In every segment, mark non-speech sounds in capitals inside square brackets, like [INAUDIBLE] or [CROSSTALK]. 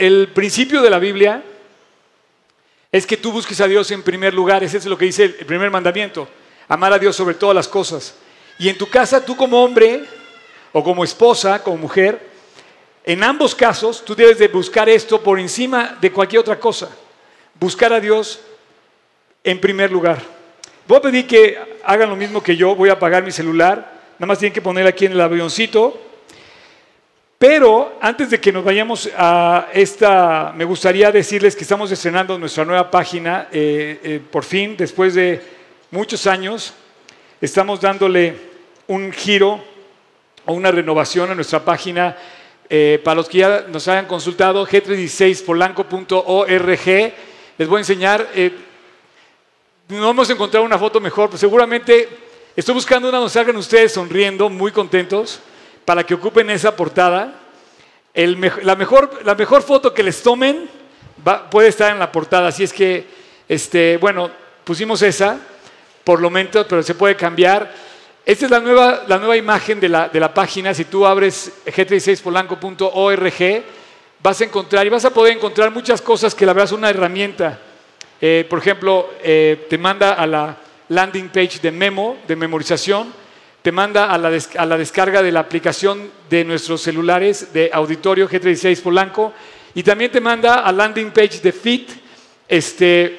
el principio de la Biblia es que tú busques a Dios en primer lugar. Ese es lo que dice el primer mandamiento. Amar a Dios sobre todas las cosas. Y en tu casa, tú como hombre o como esposa, como mujer, en ambos casos, tú debes de buscar esto por encima de cualquier otra cosa. Buscar a Dios en primer lugar. Voy a pedir que hagan lo mismo que yo. Voy a apagar mi celular. Nada más tienen que poner aquí en el avioncito. Pero antes de que nos vayamos a esta, me gustaría decirles que estamos estrenando nuestra nueva página. Eh, eh, por fin, después de muchos años, estamos dándole un giro o una renovación a nuestra página eh, para los que ya nos hayan consultado, g36polanco.org, les voy a enseñar, eh, no hemos encontrado una foto mejor, pero seguramente estoy buscando una donde salgan ustedes sonriendo, muy contentos, para que ocupen esa portada. la, mejor, la mejor foto que les tomen puede estar en la portada, así es que, este, bueno, pusimos esa, por lo menos, pero se puede cambiar. Esta es la nueva, la nueva imagen de la, de la, página. Si tú abres g36polanco.org, vas a encontrar y vas a poder encontrar muchas cosas que la verdad es una herramienta. Eh, por ejemplo, eh, te manda a la landing page de memo, de memorización, te manda a la, a descarga de la aplicación de nuestros celulares de auditorio G36 Polanco y también te manda a landing page de Fit. Este,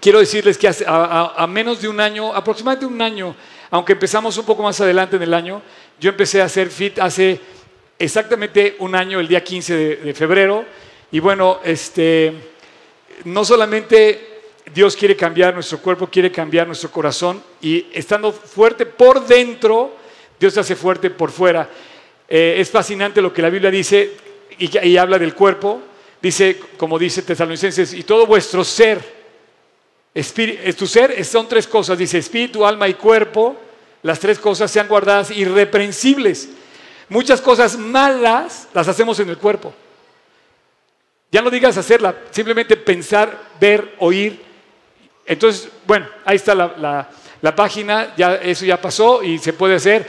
quiero decirles que a menos de un año, aproximadamente un año, aunque empezamos un poco más adelante en el año, yo empecé a hacer fit hace exactamente un año, el día 15 de, febrero, y bueno, este, no solamente Dios quiere cambiar nuestro cuerpo, quiere cambiar nuestro corazón, y estando fuerte por dentro, Dios se hace fuerte por fuera. Eh, es fascinante lo que la Biblia dice y, habla del cuerpo. Dice, como dice Tesalonicenses, y todo vuestro ser, Espíritu, tu ser son tres cosas, dice espíritu, alma y cuerpo. Las tres cosas sean guardadas irreprensibles. Muchas cosas malas las hacemos en el cuerpo. Ya no digas hacerla, simplemente pensar, ver, oír. Entonces, bueno, ahí está la, página, ya, eso ya pasó y se puede hacer.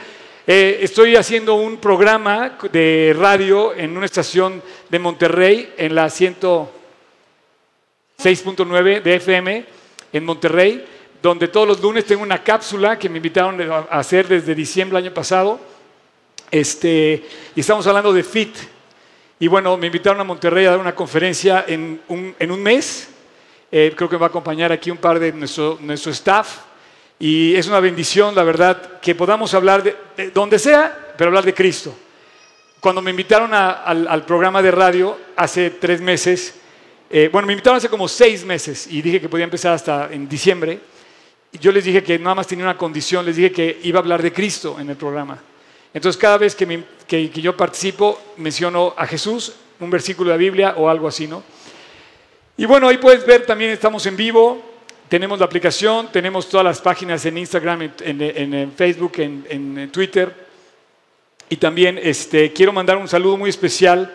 Eh, estoy haciendo un programa de radio en una estación de Monterrey, en la 106.9 de FM en Monterrey, donde todos los lunes tengo una cápsula que me invitaron a hacer desde diciembre del año pasado. Este, y estamos hablando de FIT. Y bueno, me invitaron a Monterrey a dar una conferencia en un, en un mes. Eh, creo que me va a acompañar aquí un par de nuestro, nuestro staff. Y es una bendición, la verdad, que podamos hablar de, donde sea, pero hablar de Cristo. Cuando me invitaron al, al programa de radio hace tres meses, eh, bueno, me invitaron hace como seis meses y dije que podía empezar hasta en diciembre. Y yo les dije que nada más tenía una condición, les dije que iba a hablar de Cristo en el programa. Entonces cada vez que, que, yo participo menciono a Jesús, un versículo de la Biblia o algo así, ¿no? Y bueno, ahí puedes ver también estamos en vivo, tenemos la aplicación, tenemos todas las páginas en Instagram, en, Facebook, en, Twitter. Y también este, quiero mandar un saludo muy especial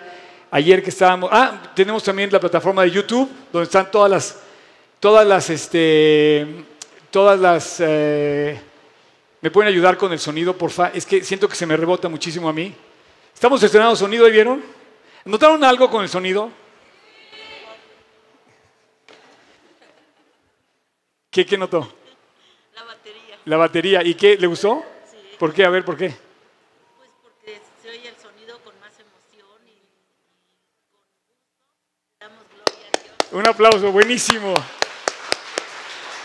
Ayer que estábamos, ah, tenemos también la plataforma de YouTube, donde están todas las, todas las, este, todas las, eh, ¿me pueden ayudar con el sonido, porfa? Es que siento que se me rebota muchísimo a mí. Estamos estrenando sonido, ¿vieron? ¿Notaron algo con el sonido? ¿Qué, qué notó? La batería. La batería. ¿Y qué? ¿Le gustó? Sí. ¿Por qué? A ver, ¿por qué? Un aplauso, buenísimo.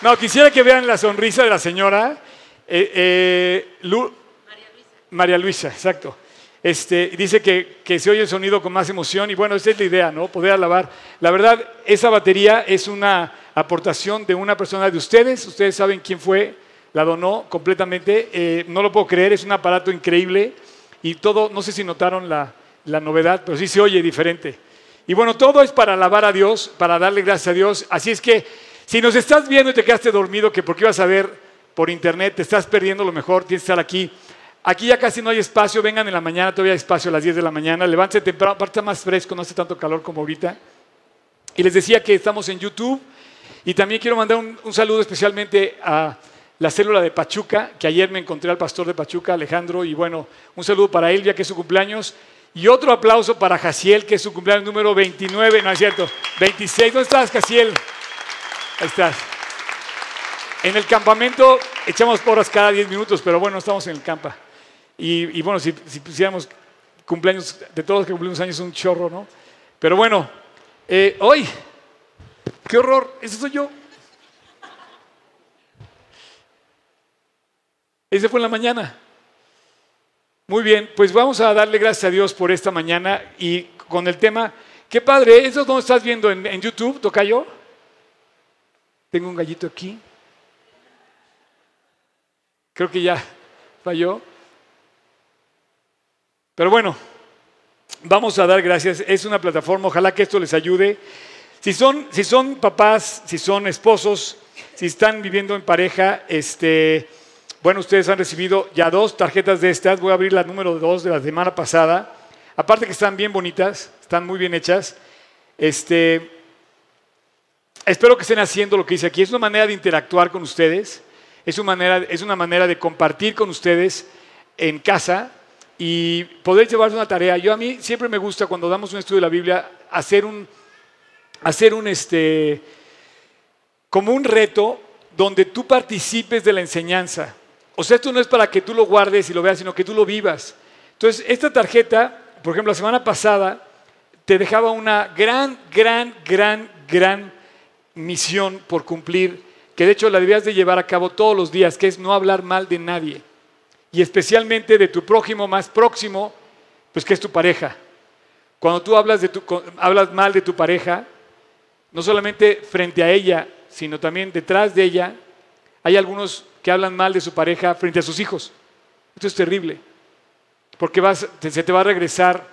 No, quisiera que vean la sonrisa de la señora. Eh, eh, María Luisa. María Luisa, exacto. Este, dice que, que, se oye el sonido con más emoción y bueno, esa es la idea, ¿no? Poder alabar. La verdad, esa batería es una aportación de una persona de ustedes. Ustedes saben quién fue, la donó completamente. Eh, no lo puedo creer, es un aparato increíble y todo, no sé si notaron la, la novedad, pero sí se oye diferente. Y bueno, todo es para alabar a Dios, para darle gracias a Dios. Así es que si nos estás viendo y te quedaste dormido, que porque ibas a ver por internet, te estás perdiendo lo mejor, tienes que estar aquí. Aquí ya casi no hay espacio, vengan en la mañana, todavía hay espacio a las 10 de la mañana, levántate temprano, aparte está más fresco, no hace tanto calor como ahorita. Y les decía que estamos en YouTube y también quiero mandar un, saludo especialmente a la célula de Pachuca, que ayer me encontré al pastor de Pachuca, Alejandro, y bueno, un saludo para ya que es su cumpleaños. Y otro aplauso para Jaciel, que es su cumpleaños número 29, no es cierto, 26. ¿Dónde estás, Jaciel? Ahí estás. En el campamento echamos porras cada 10 minutos, pero bueno, estamos en el campa. Y, bueno, si, si, pusiéramos cumpleaños de todos los que cumplimos años, un chorro, ¿no? Pero bueno, eh, hoy, qué horror, ese soy yo. Ese fue en la mañana. Muy bien, pues vamos a darle gracias a Dios por esta mañana y con el tema, qué padre, ¿eso dónde estás viendo en, en YouTube, Tocayo? Tengo un gallito aquí. Creo que ya falló. Pero bueno, vamos a dar gracias. Es una plataforma, ojalá que esto les ayude. Si son, si son papás, si son esposos, si están viviendo en pareja, este, bueno, ustedes han recibido ya dos tarjetas de estas. Voy a abrir la número dos de la semana pasada. Aparte que están bien bonitas, están muy bien hechas. Este, espero que estén haciendo lo que dice aquí. Es una manera de interactuar con ustedes. Es una manera, es una manera de compartir con ustedes en casa y poder llevarse una tarea. Yo a mí siempre me gusta cuando damos un estudio de la Biblia hacer un, hacer un este, como un reto donde tú participes de la enseñanza. O sea, esto no es para que tú lo guardes y lo veas, sino que tú lo vivas. Entonces, esta tarjeta, por ejemplo, la semana pasada, te dejaba una gran, gran, gran, gran misión por cumplir, que de hecho la debías de llevar a cabo todos los días, que es no hablar mal de nadie. Y especialmente de tu prójimo más próximo, pues que es tu pareja. Cuando tú hablas, de tu, hablas mal de tu pareja, no solamente frente a ella, sino también detrás de ella, hay algunos que hablan mal de su pareja frente a sus hijos. Esto es terrible, porque vas, se te va a regresar,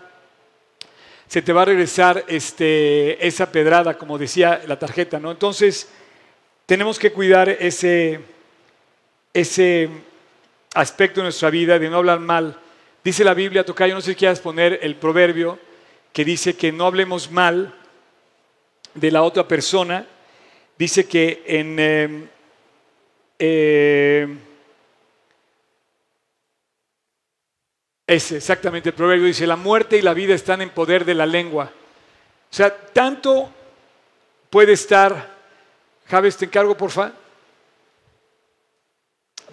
se te va a regresar este, esa pedrada, como decía la tarjeta, ¿no? Entonces, tenemos que cuidar ese, ese aspecto de nuestra vida de no hablar mal. Dice la Biblia, Tocayo, no sé si quieras poner el proverbio que dice que no hablemos mal de la otra persona. Dice que en... Eh, eh, ese, exactamente, el proverbio dice, la muerte y la vida están en poder de la lengua. O sea, tanto puede estar, Javes, te encargo, porfa,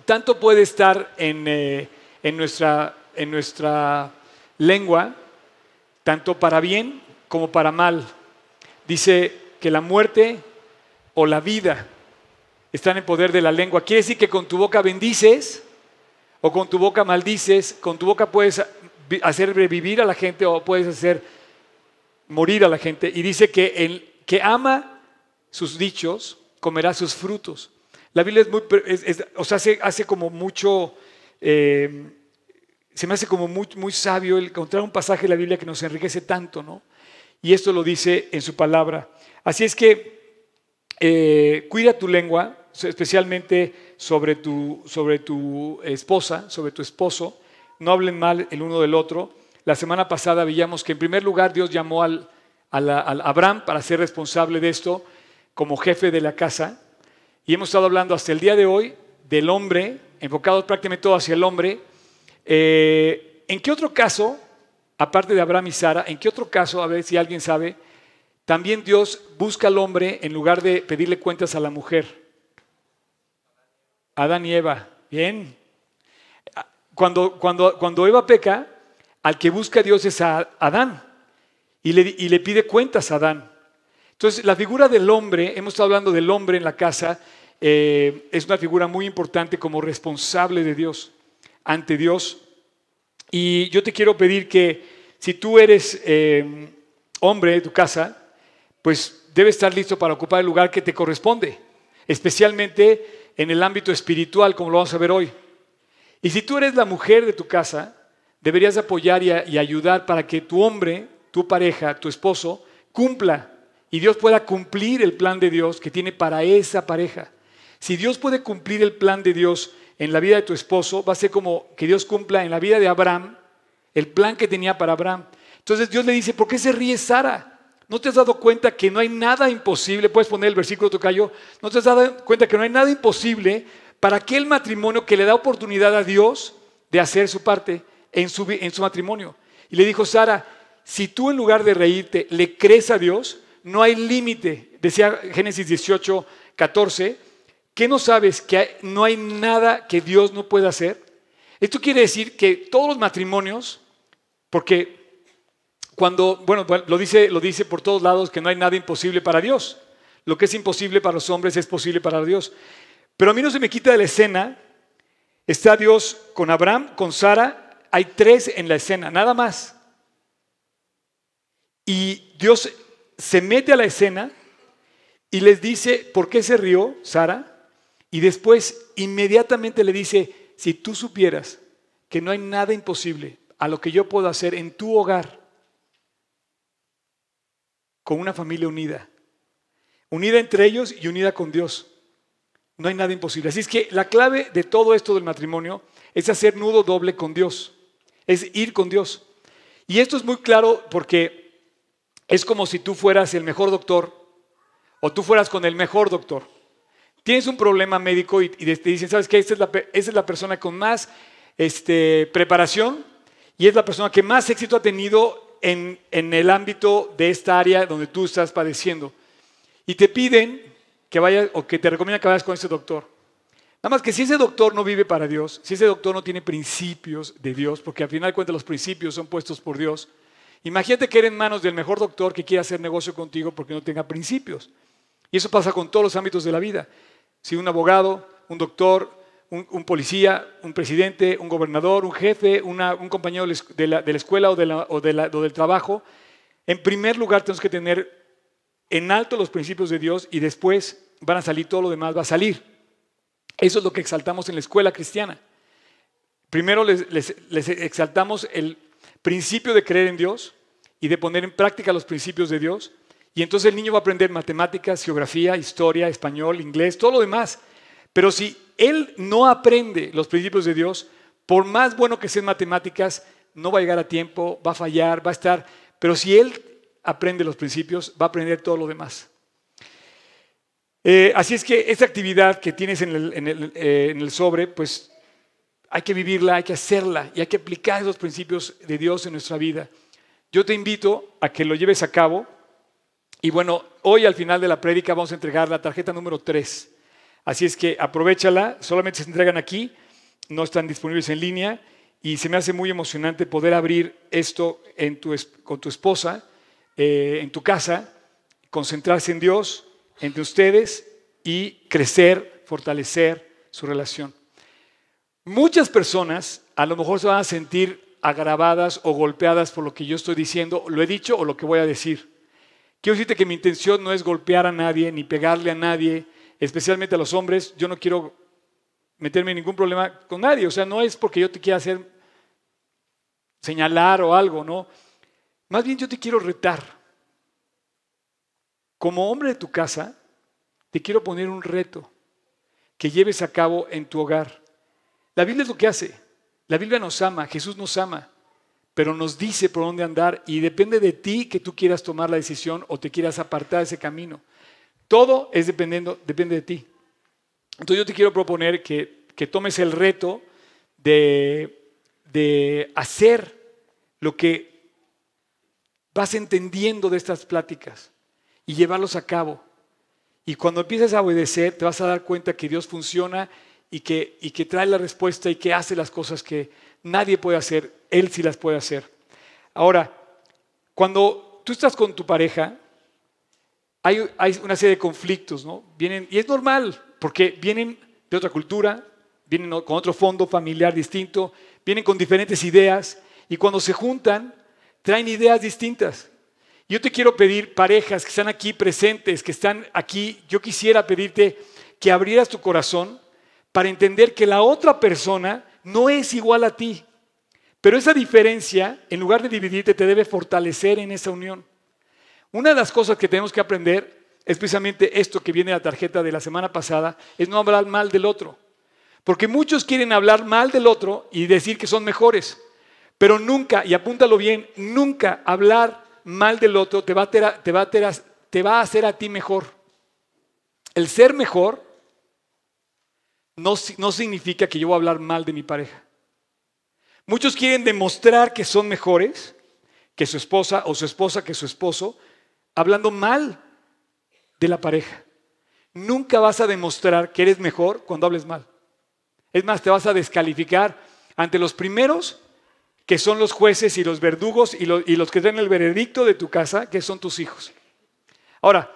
tanto puede estar en, eh, en, nuestra, en nuestra lengua, tanto para bien como para mal. Dice que la muerte o la vida están en poder de la lengua. Quiere decir que con tu boca bendices o con tu boca maldices, con tu boca puedes hacer revivir a la gente o puedes hacer morir a la gente. Y dice que el que ama sus dichos comerá sus frutos. La Biblia es muy, o sea, hace, hace como mucho, eh, se me hace como muy, muy sabio el encontrar un pasaje de la Biblia que nos enriquece tanto, ¿no? Y esto lo dice en su palabra. Así es que eh, cuida tu lengua, especialmente sobre tu, sobre tu esposa, sobre tu esposo. No hablen mal el uno del otro. La semana pasada veíamos que en primer lugar Dios llamó al, al Abraham para ser responsable de esto como jefe de la casa. Y hemos estado hablando hasta el día de hoy del hombre, enfocado prácticamente todo hacia el hombre. Eh, ¿En qué otro caso, aparte de Abraham y Sara, en qué otro caso, a ver si alguien sabe, también Dios busca al hombre en lugar de pedirle cuentas a la mujer? Adán y Eva. Bien. Cuando, cuando, cuando Eva peca, al que busca a Dios es a Adán y le, y le pide cuentas a Adán. Entonces, la figura del hombre, hemos estado hablando del hombre en la casa, eh, es una figura muy importante como responsable de Dios, ante Dios. Y yo te quiero pedir que si tú eres eh, hombre de tu casa, pues debes estar listo para ocupar el lugar que te corresponde, especialmente en el ámbito espiritual, como lo vamos a ver hoy. Y si tú eres la mujer de tu casa, deberías apoyar y ayudar para que tu hombre, tu pareja, tu esposo, cumpla y Dios pueda cumplir el plan de Dios que tiene para esa pareja. Si Dios puede cumplir el plan de Dios en la vida de tu esposo, va a ser como que Dios cumpla en la vida de Abraham el plan que tenía para Abraham. Entonces Dios le dice, ¿por qué se ríe Sara? ¿No te has dado cuenta que no hay nada imposible? Puedes poner el versículo tocayo. ¿No te has dado cuenta que no hay nada imposible para aquel matrimonio que le da oportunidad a Dios de hacer su parte en su, en su matrimonio? Y le dijo, Sara, si tú en lugar de reírte le crees a Dios, no hay límite. Decía Génesis 18, 14, ¿qué no sabes? Que no hay nada que Dios no pueda hacer. Esto quiere decir que todos los matrimonios, porque cuando, bueno, lo dice, lo dice por todos lados que no hay nada imposible para Dios. Lo que es imposible para los hombres es posible para Dios. Pero a mí no se me quita de la escena. Está Dios con Abraham, con Sara. Hay tres en la escena, nada más. Y Dios se mete a la escena y les dice, ¿por qué se rió Sara? Y después inmediatamente le dice, si tú supieras que no hay nada imposible a lo que yo puedo hacer en tu hogar con una familia unida, unida entre ellos y unida con Dios, no hay nada imposible. Así es que la clave de todo esto del matrimonio es hacer nudo doble con Dios, es ir con Dios. Y esto es muy claro porque es como si tú fueras el mejor doctor o tú fueras con el mejor doctor. Tienes un problema médico y, te dicen, ¿sabes qué? Esta es la, es la persona con más este, preparación y es la persona que más éxito ha tenido en, en el ámbito de esta área donde tú estás padeciendo. Y te piden que vayas o que te recomiendan que vayas con ese doctor. Nada más que si ese doctor no vive para Dios, si ese doctor no tiene principios de Dios, porque al final de cuentas los principios son puestos por Dios, Imagínate que eres en manos del mejor doctor que quiere hacer negocio contigo porque no tenga principios. Y eso pasa con todos los ámbitos de la vida. Si un abogado, un doctor, un, policía, un presidente, un gobernador, un jefe, un compañero de la, escuela o, del trabajo, en primer lugar tenemos que tener en alto los principios de Dios y después van a salir todo lo demás, va a salir. Eso es lo que exaltamos en la escuela cristiana. Primero les exaltamos el principio de creer en Dios y de poner en práctica los principios de Dios. Y entonces el niño va a aprender matemáticas, geografía, historia, español, inglés, todo lo demás. Pero si él no aprende los principios de Dios, por más bueno que sean matemáticas, no va a llegar a tiempo, va a fallar, va a estar. Pero si él aprende los principios, va a aprender todo lo demás. Eh, así es que esta actividad que tienes en el, eh, en el sobre, pues hay que vivirla, hay que hacerla y hay que aplicar esos principios de Dios en nuestra vida. Yo te invito a que lo lleves a cabo y bueno, hoy al final de la prédica vamos a entregar la tarjeta número 3. Así es que aprovechala, solamente se entregan aquí, no están disponibles en línea y se me hace muy emocionante poder abrir esto con tu esposa, eh, en tu casa, concentrarse en Dios, entre ustedes y crecer, fortalecer su relación. Muchas personas a lo mejor se van a sentir agravadas o golpeadas por lo que yo estoy diciendo, lo he dicho o lo que voy a decir. Quiero decirte que mi intención no es golpear a nadie ni pegarle a nadie, especialmente a los hombres. Yo no quiero meterme en ningún problema con nadie. O sea, no es porque yo te quiera hacer señalar o algo, no. Más bien yo te quiero retar. Como hombre de tu casa, te quiero poner un reto que lleves a cabo en tu hogar. La Biblia es lo que hace. La Biblia nos ama, Jesús nos ama, pero nos dice por dónde andar y depende de ti que tú quieras tomar la decisión o te quieras apartar de ese camino. Todo es dependiendo, depende de ti. Entonces yo te quiero proponer que, tomes el reto de, de hacer lo que vas entendiendo de estas pláticas y llevarlos a cabo. Y cuando empieces a obedecer, te vas a dar cuenta que Dios funciona y que, y que trae la respuesta y que hace las cosas que nadie puede hacer, Él sí las puede hacer. Ahora, cuando tú estás con tu pareja, hay, una serie de conflictos, ¿no? Vienen, y es normal, porque vienen de otra cultura, vienen con otro fondo familiar distinto, vienen con diferentes ideas, y cuando se juntan, traen ideas distintas. Yo te quiero pedir, parejas que están aquí presentes, que están aquí, yo quisiera pedirte que abrieras tu corazón para entender que la otra persona no es igual a ti. Pero esa diferencia, en lugar de dividirte, te debe fortalecer en esa unión. Una de las cosas que tenemos que aprender es precisamente esto que viene en la tarjeta de la semana pasada, es no hablar mal del otro. Porque muchos quieren hablar mal del otro y decir que son mejores. Pero nunca, y apúntalo bien, nunca hablar mal del otro te va a, te va a, te va a hacer a ti mejor. El ser mejor no, significa que yo voy a hablar mal de mi pareja. Muchos quieren demostrar que son mejores que su esposa o su esposa que su esposo, hablando mal de la pareja. Nunca vas a demostrar que eres mejor cuando hables mal. Es más, te vas a descalificar ante los primeros, que son los jueces y los verdugos y, los que dan el veredicto de tu casa, que son tus hijos. Ahora,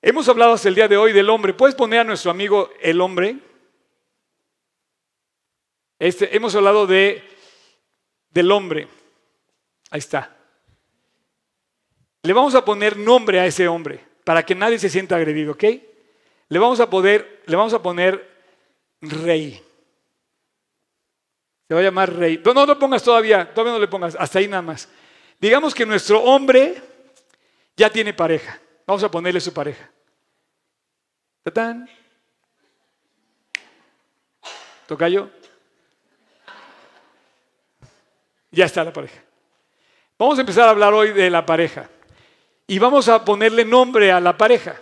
hemos hablado hasta el día de hoy del hombre. ¿Puedes poner a nuestro amigo el hombre? Este, hemos hablado de, del hombre. Ahí está. Le vamos a poner nombre a ese hombre para que nadie se sienta agredido, ¿ok? Le vamos a poder, le vamos a poner rey. Se va a llamar rey. No, no lo pongas todavía, todavía no le pongas, hasta ahí nada más. Digamos que nuestro hombre ya tiene pareja. Vamos a ponerle su pareja. ¿Tatán? ¿Tocayo? Ya está la pareja. Vamos a empezar a hablar hoy de la pareja. Y vamos a ponerle nombre a la pareja.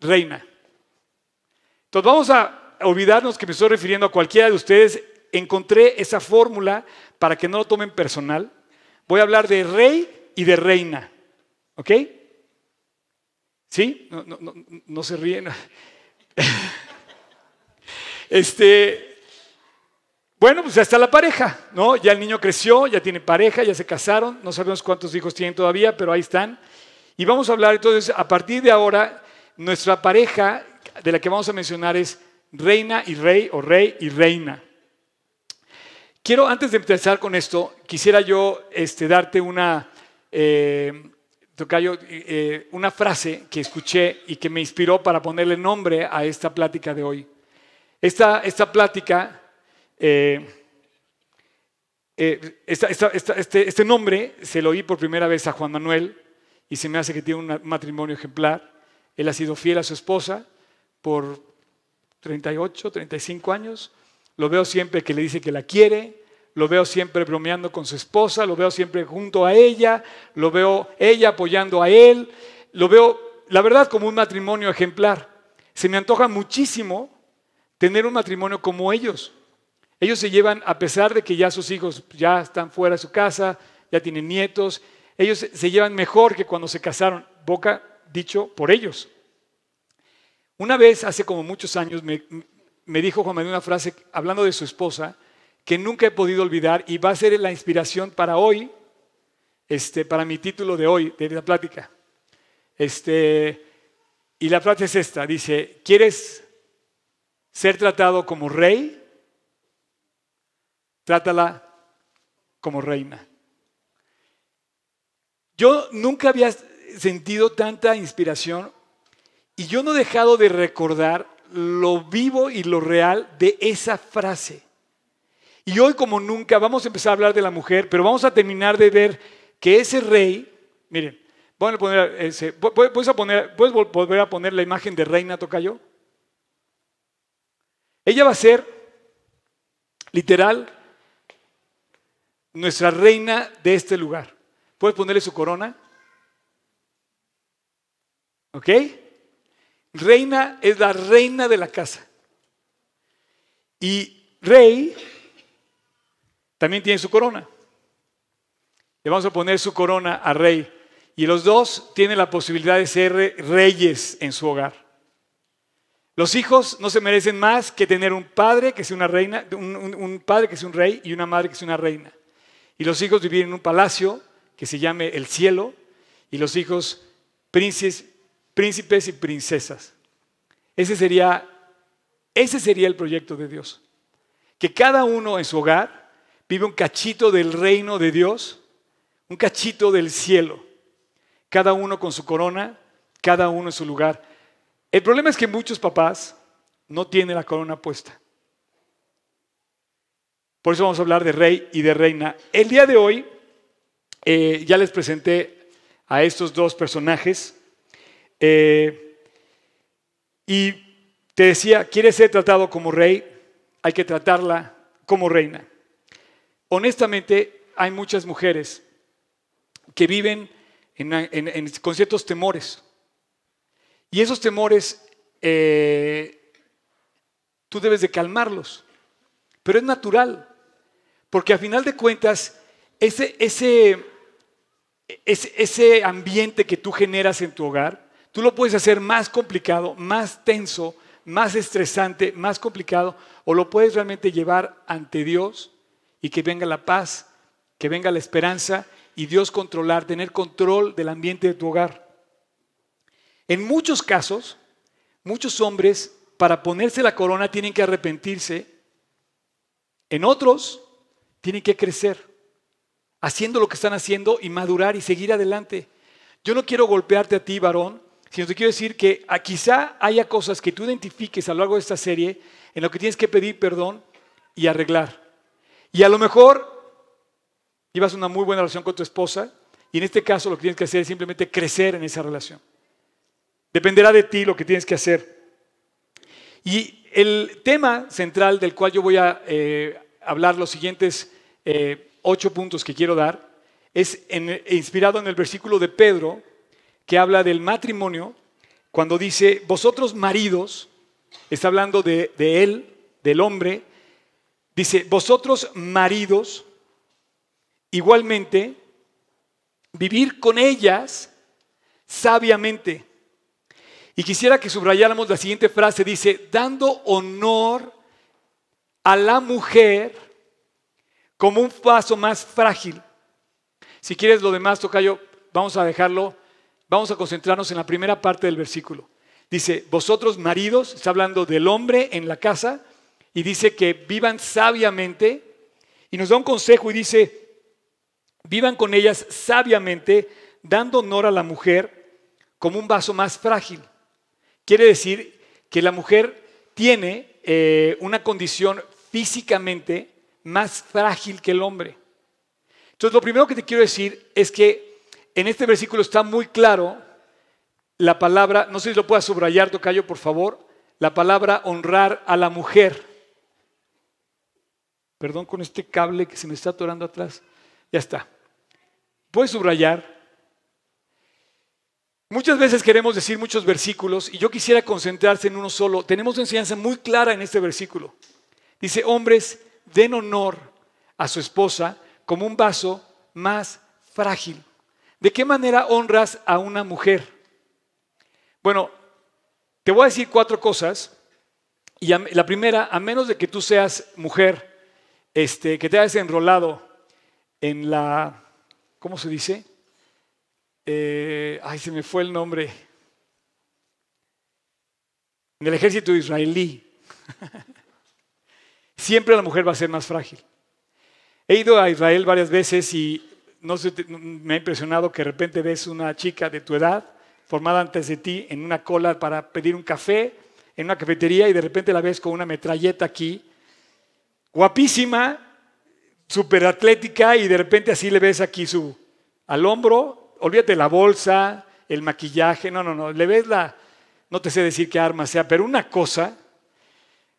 Reina. Entonces vamos a olvidarnos que me estoy refiriendo a cualquiera de ustedes. Encontré esa fórmula para que no lo tomen personal. Voy a hablar de rey y de reina. ¿Ok? ¿Sí? No, no, se ríen. [LAUGHS] este, bueno, pues ya está la pareja, ¿no? Ya el niño creció, ya tiene pareja, ya se casaron, no sabemos cuántos hijos tienen todavía, pero ahí están. Y vamos a hablar entonces, a partir de ahora, nuestra pareja de la que vamos a mencionar es reina y rey o rey y reina. Quiero, antes de empezar con esto, quisiera yo este, darte una, eh, eh, una frase que escuché y que me inspiró para ponerle nombre a esta plática de hoy. Esta, esta plática eh, eh, este, este, nombre se lo oí por primera vez a Juan Manuel y se me hace que tiene un matrimonio ejemplar. Él ha sido fiel a su esposa por 38, 35 años. Lo veo siempre que le dice que la quiere, lo veo siempre bromeando con su esposa, lo veo siempre junto a ella, lo veo ella apoyando a él, lo veo, la verdad, como un matrimonio ejemplar. Se me antoja muchísimo tener un matrimonio como ellos. Ellos se llevan, a pesar de que ya sus hijos ya están fuera de su casa, ya tienen nietos, ellos se llevan mejor que cuando se casaron, boca dicho por ellos. Una vez, hace como muchos años, me, dijo Juan Manuel una frase hablando de su esposa que nunca he podido olvidar y va a ser la inspiración para hoy, este, para mi título de hoy, de la plática. Este, y la frase es esta, dice, ¿quieres ser tratado como rey? Trátala como reina. Yo nunca había sentido tanta inspiración y yo no he dejado de recordar lo vivo y lo real de esa frase. Y hoy como nunca vamos a empezar a hablar de la mujer, pero vamos a terminar de ver que ese rey, miren, voy a poner ese, ¿puedes, poner, ¿puedes volver a poner la imagen de reina Tocayo? Ella va a ser, literal, nuestra reina de este lugar. ¿Puedes ponerle su corona? ¿Ok? Reina es la reina de la casa. Y rey también tiene su corona. Le vamos a poner su corona a rey. Y los dos tienen la posibilidad de ser reyes en su hogar. Los hijos no se merecen más que tener un padre que sea una reina, un, padre que sea un rey y una madre que sea una reina. Y los hijos vivir en un palacio que se llame el cielo y los hijos príncipes y princesas. Ese sería, ese sería el proyecto de Dios. Que cada uno en su hogar vive un cachito del reino de Dios, un cachito del cielo. Cada uno con su corona, cada uno en su lugar. El problema es que muchos papás no tienen la corona puesta. Por eso vamos a hablar de rey y de reina. El día de hoy eh, ya les presenté a estos dos personajes eh, y te decía, ¿quieres ser tratado como rey? Hay que tratarla como reina. Honestamente, hay muchas mujeres que viven con ciertos temores. Y esos temores eh, tú debes de calmarlos. Pero es natural, porque a final de cuentas, ese, ese, es- ese ambiente que tú generas en tu hogar, tú lo puedes hacer más complicado, más tenso, más estresante, más complicado, o lo puedes realmente llevar ante Dios y que venga la paz, que venga la esperanza y Dios controlar, tener control del ambiente de tu hogar. En muchos casos, muchos hombres para ponerse la corona tienen que arrepentirse, en otros tienen que crecer haciendo lo que están haciendo y madurar y seguir adelante. Yo no quiero golpearte a ti, varón, sino te quiero decir que ah, quizá haya cosas que tú identifiques a lo largo de esta serie en lo que tienes que pedir perdón y arreglar. Y a lo mejor llevas una muy buena relación con tu esposa y en este caso lo que tienes que hacer es simplemente crecer en esa relación. Dependerá de ti lo que tienes que hacer. Y el tema central del cual yo voy a eh, hablar los siguientes eh, ocho puntos que quiero dar es en- inspirado en el versículo de Pedro que habla del matrimonio cuando dice, vosotros maridos, está hablando de él, del hombre, dice, vosotros maridos, igualmente, vivir con ellas sabiamente. Y quisiera que subrayáramos la siguiente frase, dice, dando honor a la mujer como un paso más frágil. Si quieres lo demás, Tocayo, vamos a dejarlo, vamos a concentrarnos en la primera parte del versículo. Dice, vosotros maridos, está hablando del hombre en la casa, y dice que vivan sabiamente, y nos da un consejo y dice, vivan con ellas sabiamente, dando honor a la mujer como un vaso más frágil. Quiere decir que la mujer tiene eh, una condición físicamente más frágil que el hombre. Entonces, lo primero que te quiero decir es que en este versículo está muy claro la palabra, no sé si lo puedas subrayar, Tocayo, por favor, la palabra honrar a la mujer. Perdón con este cable que se me está atorando atrás. Ya está. Puedes subrayar. Muchas veces queremos decir muchos versículos y yo quisiera concentrarse en uno solo. Tenemos una enseñanza muy clara en este versículo. Dice, hombres, den honor a su esposa como un vaso más frágil. ¿De qué manera honras a una mujer? Bueno, te voy a decir cuatro cosas. Y la primera, a menos de que tú seas mujer, este, que te hayas enrolado en la, ¿cómo se dice? Eh, ay, se me fue el nombre. En el ejército israelí. [LAUGHS] Siempre la mujer va a ser más frágil. He ido a Israel varias veces y no me ha impresionado que de repente ves una chica de tu edad formada antes de ti en una cola para pedir un café en una cafetería y de repente la ves con una metralleta aquí, guapísima, súper atlética y de repente así le ves aquí su al hombro, olvídate la bolsa, el maquillaje, no, no, no, le ves la, no te sé decir qué arma sea, pero una cosa,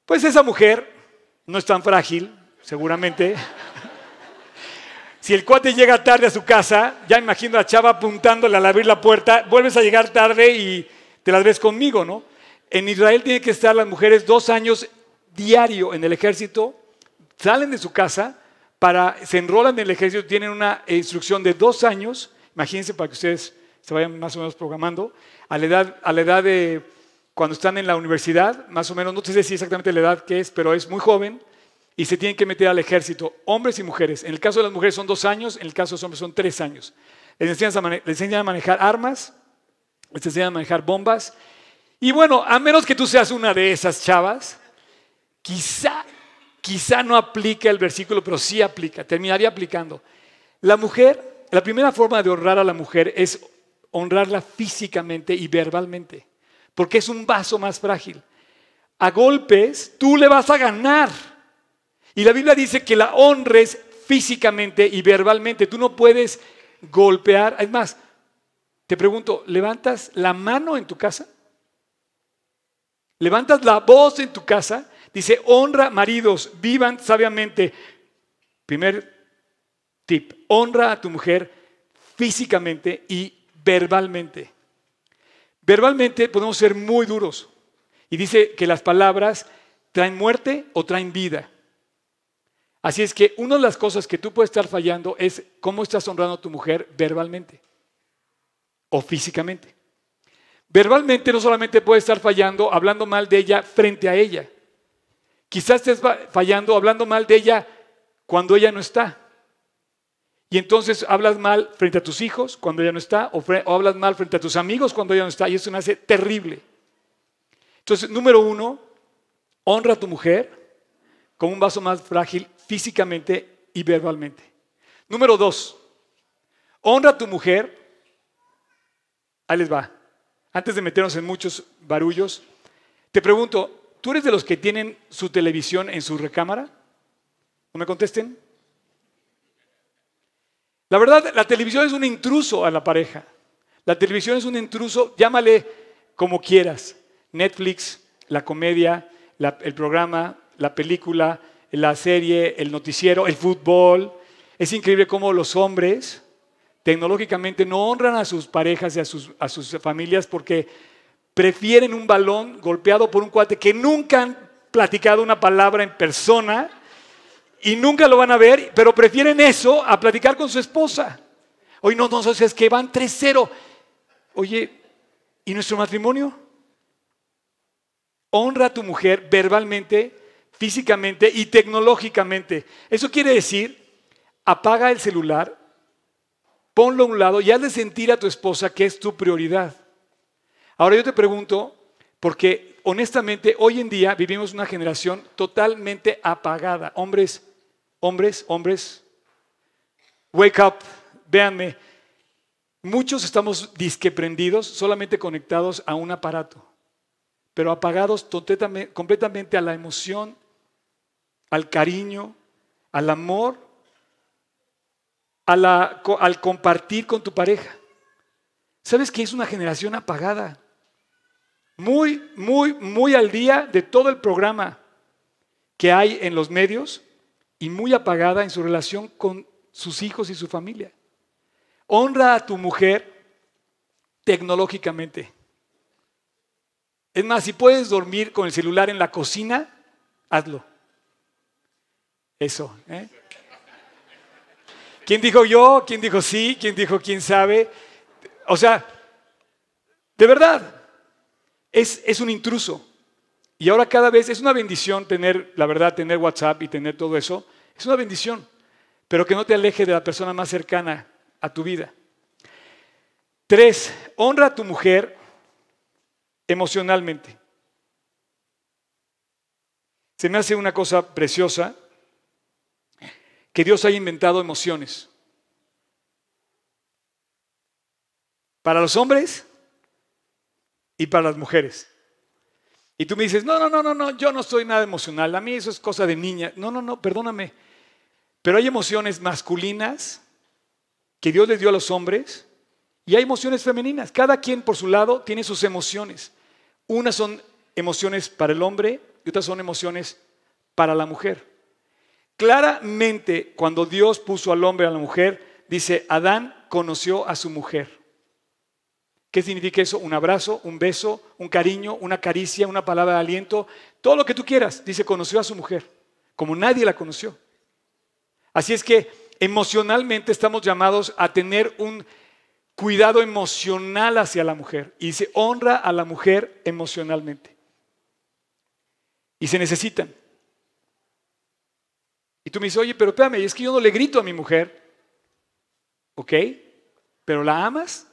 pues esa mujer no es tan frágil, seguramente. Si el cuate llega tarde a su casa, ya imagino a chava apuntándole al abrir la puerta, vuelves a llegar tarde y te las ves conmigo, ¿no? En Israel tienen que estar las mujeres dos años diario en el ejército, salen de su casa, para, se enrolan en el ejército, tienen una instrucción de dos años, imagínense para que ustedes se vayan más o menos programando, a la edad, a la edad de cuando están en la universidad, más o menos, no sé si exactamente la edad que es, pero es muy joven, y se tienen que meter al ejército, hombres y mujeres. En el caso de las mujeres son dos años, en el caso de los hombres son tres años. Les enseñan a, les enseñan a manejar armas, les enseñan a manejar bombas, y bueno, a menos que tú seas una de esas chavas, quizá, quizá no aplica el versículo, pero sí aplica, terminaría aplicando. La mujer, la primera forma de honrar a la mujer es honrarla físicamente y verbalmente, porque es un vaso más frágil. A golpes tú le vas a ganar. Y la Biblia dice que la honres físicamente y verbalmente. Tú no puedes golpear. Es más, te pregunto, ¿levantas la mano en tu casa? levantas la voz en tu casa, dice, honra maridos, vivan sabiamente. Primer tip, honra a tu mujer físicamente y verbalmente. Verbalmente podemos ser muy duros. Y dice que las palabras traen muerte o traen vida. Así es que una de las cosas que tú puedes estar fallando es cómo estás honrando a tu mujer verbalmente o físicamente. Verbalmente no solamente puedes estar fallando hablando mal de ella frente a ella. Quizás estés fallando hablando mal de ella cuando ella no está. Y entonces hablas mal frente a tus hijos cuando ella no está, o, hablas mal frente a tus amigos cuando ella no está, y eso me hace terrible. Entonces, número uno, honra a tu mujer como un vaso más frágil físicamente y verbalmente. Número dos, honra a tu mujer. Ahí les va. Antes de meternos en muchos barullos, te pregunto, ¿tú eres de los que tienen su televisión en su recámara? ¿No me contesten? La verdad, la televisión es un intruso a la pareja. La televisión es un intruso, llámale como quieras. Netflix, la comedia, el programa, la película, la serie, el noticiero, el fútbol. Es increíble cómo los hombres tecnológicamente no honran a sus parejas y a sus, a sus familias porque prefieren un balón golpeado por un cuate que nunca han platicado una palabra en persona y nunca lo van a ver, pero prefieren eso a platicar con su esposa. Hoy no, no, es que van 3-0. Oye, ¿y nuestro matrimonio? Honra a tu mujer verbalmente, físicamente y tecnológicamente. Eso quiere decir, apaga el celular, ponlo a un lado y haz de sentir a tu esposa que es tu prioridad. Ahora yo te pregunto, porque honestamente hoy en día vivimos una generación totalmente apagada. Hombres, hombres, hombres, wake up, véanme. Muchos estamos disqueprendidos, solamente conectados a un aparato, pero apagados completamente a la emoción, al cariño, al amor, al compartir con tu pareja. ¿Sabes que es una generación apagada? Muy, muy, muy al día de todo el programa que hay en los medios y muy apagada en su relación con sus hijos y su familia. Honra a tu mujer tecnológicamente. Es más, si puedes dormir con el celular en la cocina, hazlo. Eso. ¿eh? ¿Quién dijo yo? ¿Quién dijo sí? ¿Quién dijo quién sabe? O sea, de verdad, es, es un intruso. Y ahora cada vez es una bendición tener, la verdad, tener WhatsApp y tener todo eso. Es una bendición, pero que no te aleje de la persona más cercana a tu vida. Tres, honra a tu mujer emocionalmente. Se me hace una cosa preciosa que Dios haya inventado emociones. Para los hombres y para las mujeres. Y tú me dices, no, no, no, no, no, yo no soy nada emocional, a mí eso es cosa de niña. No, no, no, perdóname. Pero hay emociones masculinas que Dios les dio a los hombres y hay emociones femeninas. Cada quien por su lado tiene sus emociones. Unas son emociones para el hombre y otras son emociones para la mujer. Claramente, cuando Dios puso al hombre a la mujer, dice, Adán conoció a su mujer. ¿Qué significa eso? Un abrazo, un beso, un cariño, una caricia, una palabra de aliento, todo lo que tú quieras. Dice, conoció a su mujer, como nadie la conoció. Así es que emocionalmente estamos llamados a tener un cuidado emocional hacia la mujer. Y dice, honra a la mujer emocionalmente. Y se necesitan. Y tú me dices, oye, pero espérame, es que yo no le grito a mi mujer. ¿Ok? ¿Pero la amas?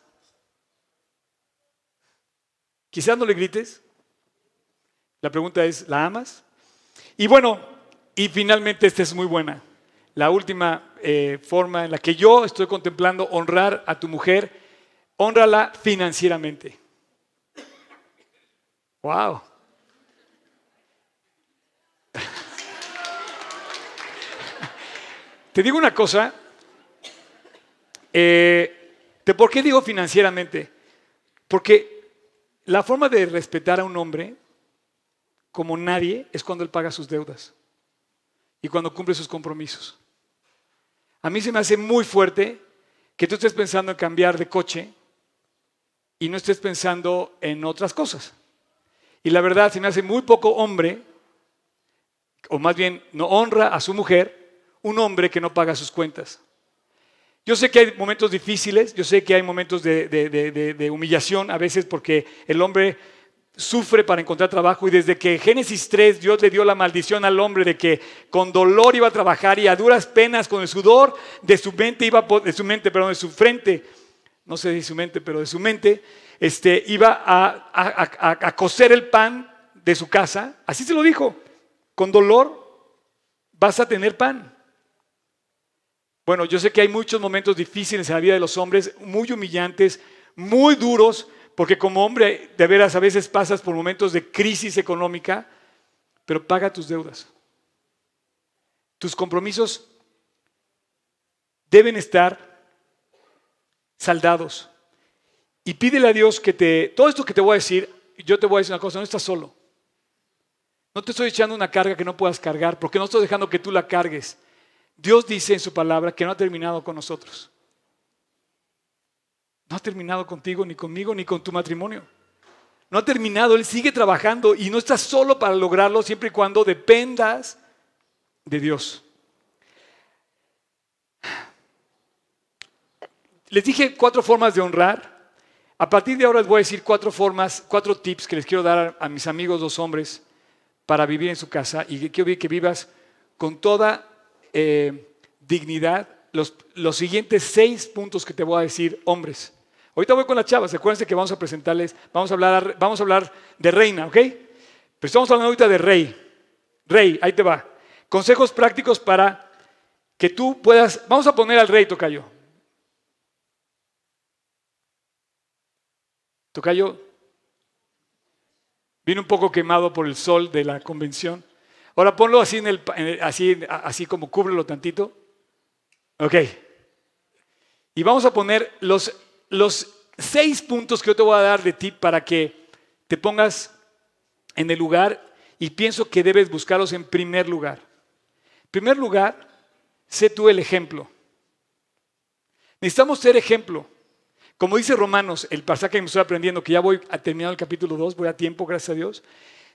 Quizás no le grites. La pregunta es, ¿la amas? Y bueno, y finalmente esta es muy buena. La última eh, forma en la que yo estoy contemplando honrar a tu mujer, honrala financieramente. Wow. [LAUGHS] Te digo una cosa, eh, ¿de por qué digo financieramente? Porque la forma de respetar a un hombre como nadie es cuando él paga sus deudas y cuando cumple sus compromisos. A mí se me hace muy fuerte que tú estés pensando en cambiar de coche y no estés pensando en otras cosas. Y la verdad se me hace muy poco hombre, o más bien no honra a su mujer, un hombre que no paga sus cuentas. Yo sé que hay momentos difíciles, yo sé que hay momentos de, humillación a veces porque el hombre sufre para encontrar trabajo y desde que Génesis 3 Dios le dio la maldición al hombre de que con dolor iba a trabajar y a duras penas con el sudor de su mente iba de su mente, perdón, de su frente, no sé de su mente, pero de su mente, este, iba a, a- a- a cocer el pan de su casa. Así se lo dijo, con dolor vas a tener pan. Bueno, yo sé que hay muchos momentos difíciles en la vida de los hombres, muy humillantes, muy duros, porque como hombre de veras a veces pasas por momentos de crisis económica, pero paga tus deudas. Tus compromisos deben estar saldados. Y pídele a Dios que te, todo esto que te voy a decir, yo te voy a decir una cosa, no estás solo. No te estoy echando una carga que no puedas cargar, porque no estoy dejando que tú la cargues. Dios dice en su palabra que no ha terminado con nosotros. No ha terminado contigo, ni conmigo, ni con tu matrimonio. No ha terminado, Él sigue trabajando y no estás solo para lograrlo siempre y cuando dependas de Dios. Les dije cuatro formas de honrar. A partir de ahora les voy a decir cuatro formas, cuatro tips que les quiero dar a, mis amigos los hombres para vivir en su casa y que quiero que vivas con toda eh, dignidad los, los siguientes seis puntos que te voy a decir, hombres. Ahorita voy con las chavas, acuérdense que vamos a presentarles, vamos a hablar, vamos a hablar de reina, ¿ok? Pero estamos hablando ahorita de rey. Rey, ahí te va. Consejos prácticos para que tú puedas, vamos a poner al rey, Tocayo. Tocayo vino un poco quemado por el sol de la convención. Ahora ponlo así, en el, en así, así como cúbrelo tantito. Ok. Y vamos a poner los, los seis puntos que yo te voy a dar de ti para que te pongas en el lugar y pienso que debes buscarlos en primer lugar. En primer lugar, sé tú el ejemplo. Necesitamos ser ejemplo. Como dice Romanos, el pasaje que me estoy aprendiendo, que ya voy a terminar el capítulo 2, voy a tiempo, gracias a Dios,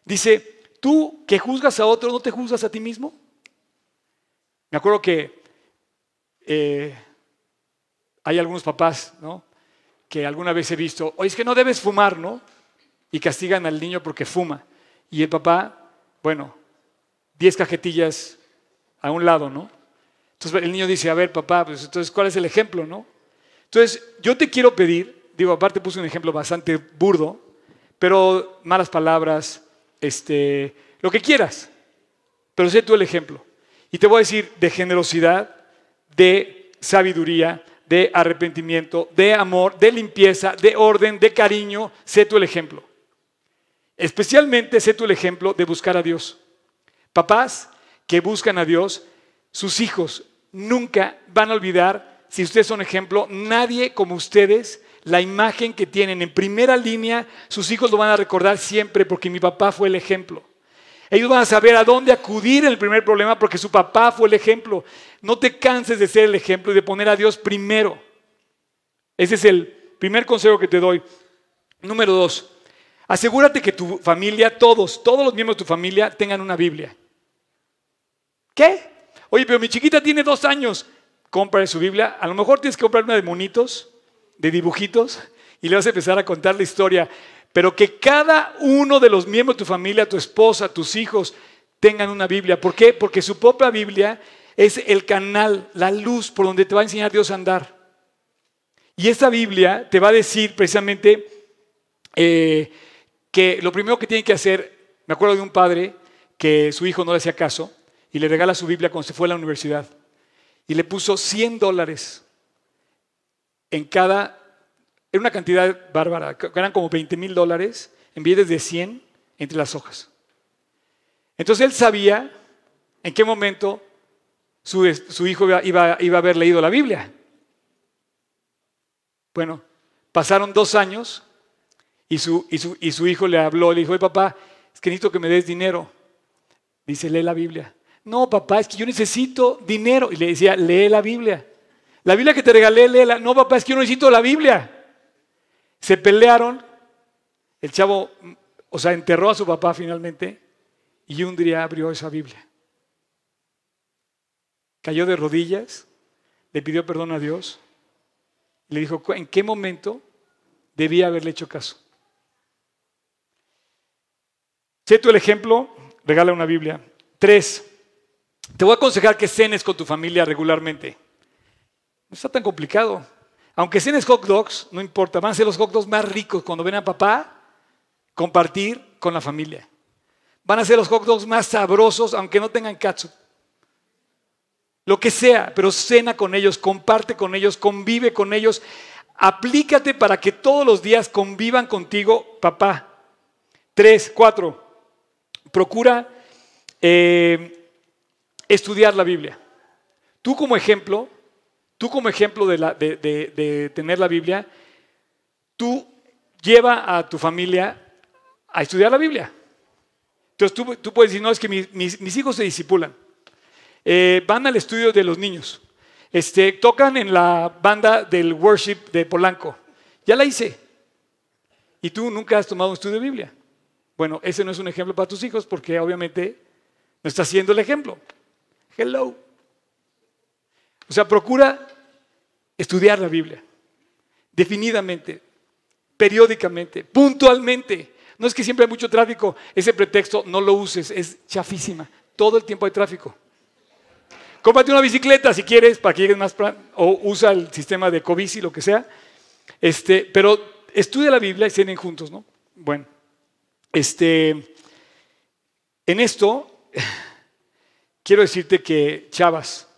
dice, tú que juzgas a otro, ¿no te juzgas a ti mismo? Me acuerdo que eh, hay algunos papás, ¿no? Que alguna vez he visto, oye, es que no debes fumar, ¿no? Y castigan al niño porque fuma. Y el papá, bueno, 10 cajetillas a un lado, ¿no? Entonces el niño dice, a ver, papá, pues entonces, ¿cuál es el ejemplo, no? Entonces, yo te quiero pedir, digo, aparte puse un ejemplo bastante burdo, pero malas palabras, este, lo que quieras, pero sé tú el ejemplo. Y te voy a decir de generosidad, de sabiduría, de arrepentimiento, de amor, de limpieza, de orden, de cariño, sé tú el ejemplo. Especialmente sé tú el ejemplo de buscar a Dios. Papás que buscan a Dios, sus hijos nunca van a olvidar, si ustedes son ejemplo, nadie como ustedes, la imagen que tienen en primera línea, sus hijos lo van a recordar siempre porque mi papá fue el ejemplo. Ellos van a saber a dónde acudir en el primer problema porque su papá fue el ejemplo. No te canses de ser el ejemplo y de poner a Dios primero. Ese es el primer consejo que te doy. Número dos, asegúrate que tu familia, todos, todos los miembros de tu familia tengan una Biblia. ¿Qué? Oye, pero mi chiquita tiene dos años. Compra su Biblia. A lo mejor tienes que comprar una de monitos, de dibujitos, y le vas a empezar a contar la historia. Pero que cada uno de los miembros de tu familia, tu esposa, tus hijos, tengan una Biblia. ¿Por qué? Porque su propia Biblia es el canal, la luz por donde te va a enseñar Dios a andar. Y esta Biblia te va a decir precisamente eh, que lo primero que tiene que hacer, me acuerdo de un padre que su hijo no le hacía caso y le regala su Biblia cuando se fue a la universidad y le puso 100 dólares en cada, era una cantidad bárbara, eran como 20 mil dólares en billetes de 100 entre las hojas. Entonces él sabía en qué momento su, hijo iba, a haber leído la Biblia. Bueno, pasaron dos años y su, hijo le habló, le dijo, papá, es que necesito que me des dinero. Dice, lee la Biblia. No, papá, es que yo necesito dinero. Y le decía, lee la Biblia. La Biblia que te regalé, léela. No, papá, es que yo necesito la Biblia. Se pelearon. El chavo, o sea, enterró a su papá finalmente. Y un día abrió esa Biblia. cayó de rodillas, le pidió perdón a Dios, le dijo en qué momento debía haberle hecho caso. Sé tú el ejemplo, regala una Biblia. Tres, te voy a aconsejar que cenes con tu familia regularmente. No está tan complicado. Aunque cenes hot dogs, no importa, van a ser los hot dogs más ricos cuando ven a papá compartir con la familia. Van a ser los hot dogs más sabrosos, aunque no tengan catsup. Lo que sea, pero cena con ellos, comparte con ellos, convive con ellos. Aplícate para que todos los días convivan contigo, papá. Tres, cuatro. Procura eh, estudiar la Biblia. Tú como ejemplo, tú como ejemplo de, la, tener la Biblia, tú lleva a tu familia a estudiar la Biblia. Entonces tú, puedes decir, no, es que mis, hijos se disipulan. Eh, van al estudio de los niños. Este, tocan en la banda del worship de Polanco. Ya la hice. Y tú nunca has tomado un estudio de Biblia. Bueno, ese no es un ejemplo para tus hijos porque obviamente no está siendo el ejemplo. Hello. O sea, procura estudiar la Biblia. Definidamente, periódicamente, puntualmente. No es que siempre hay mucho tráfico, ese pretexto no lo uses, es chafísima. Todo el tiempo hay tráfico. Cómprate una bicicleta si quieres para que llegues más o usa el sistema de Covici, lo que sea. Este, pero estudia la Biblia y cenen juntos, ¿no? Bueno, este, en esto [LAUGHS] quiero decirte que chavas,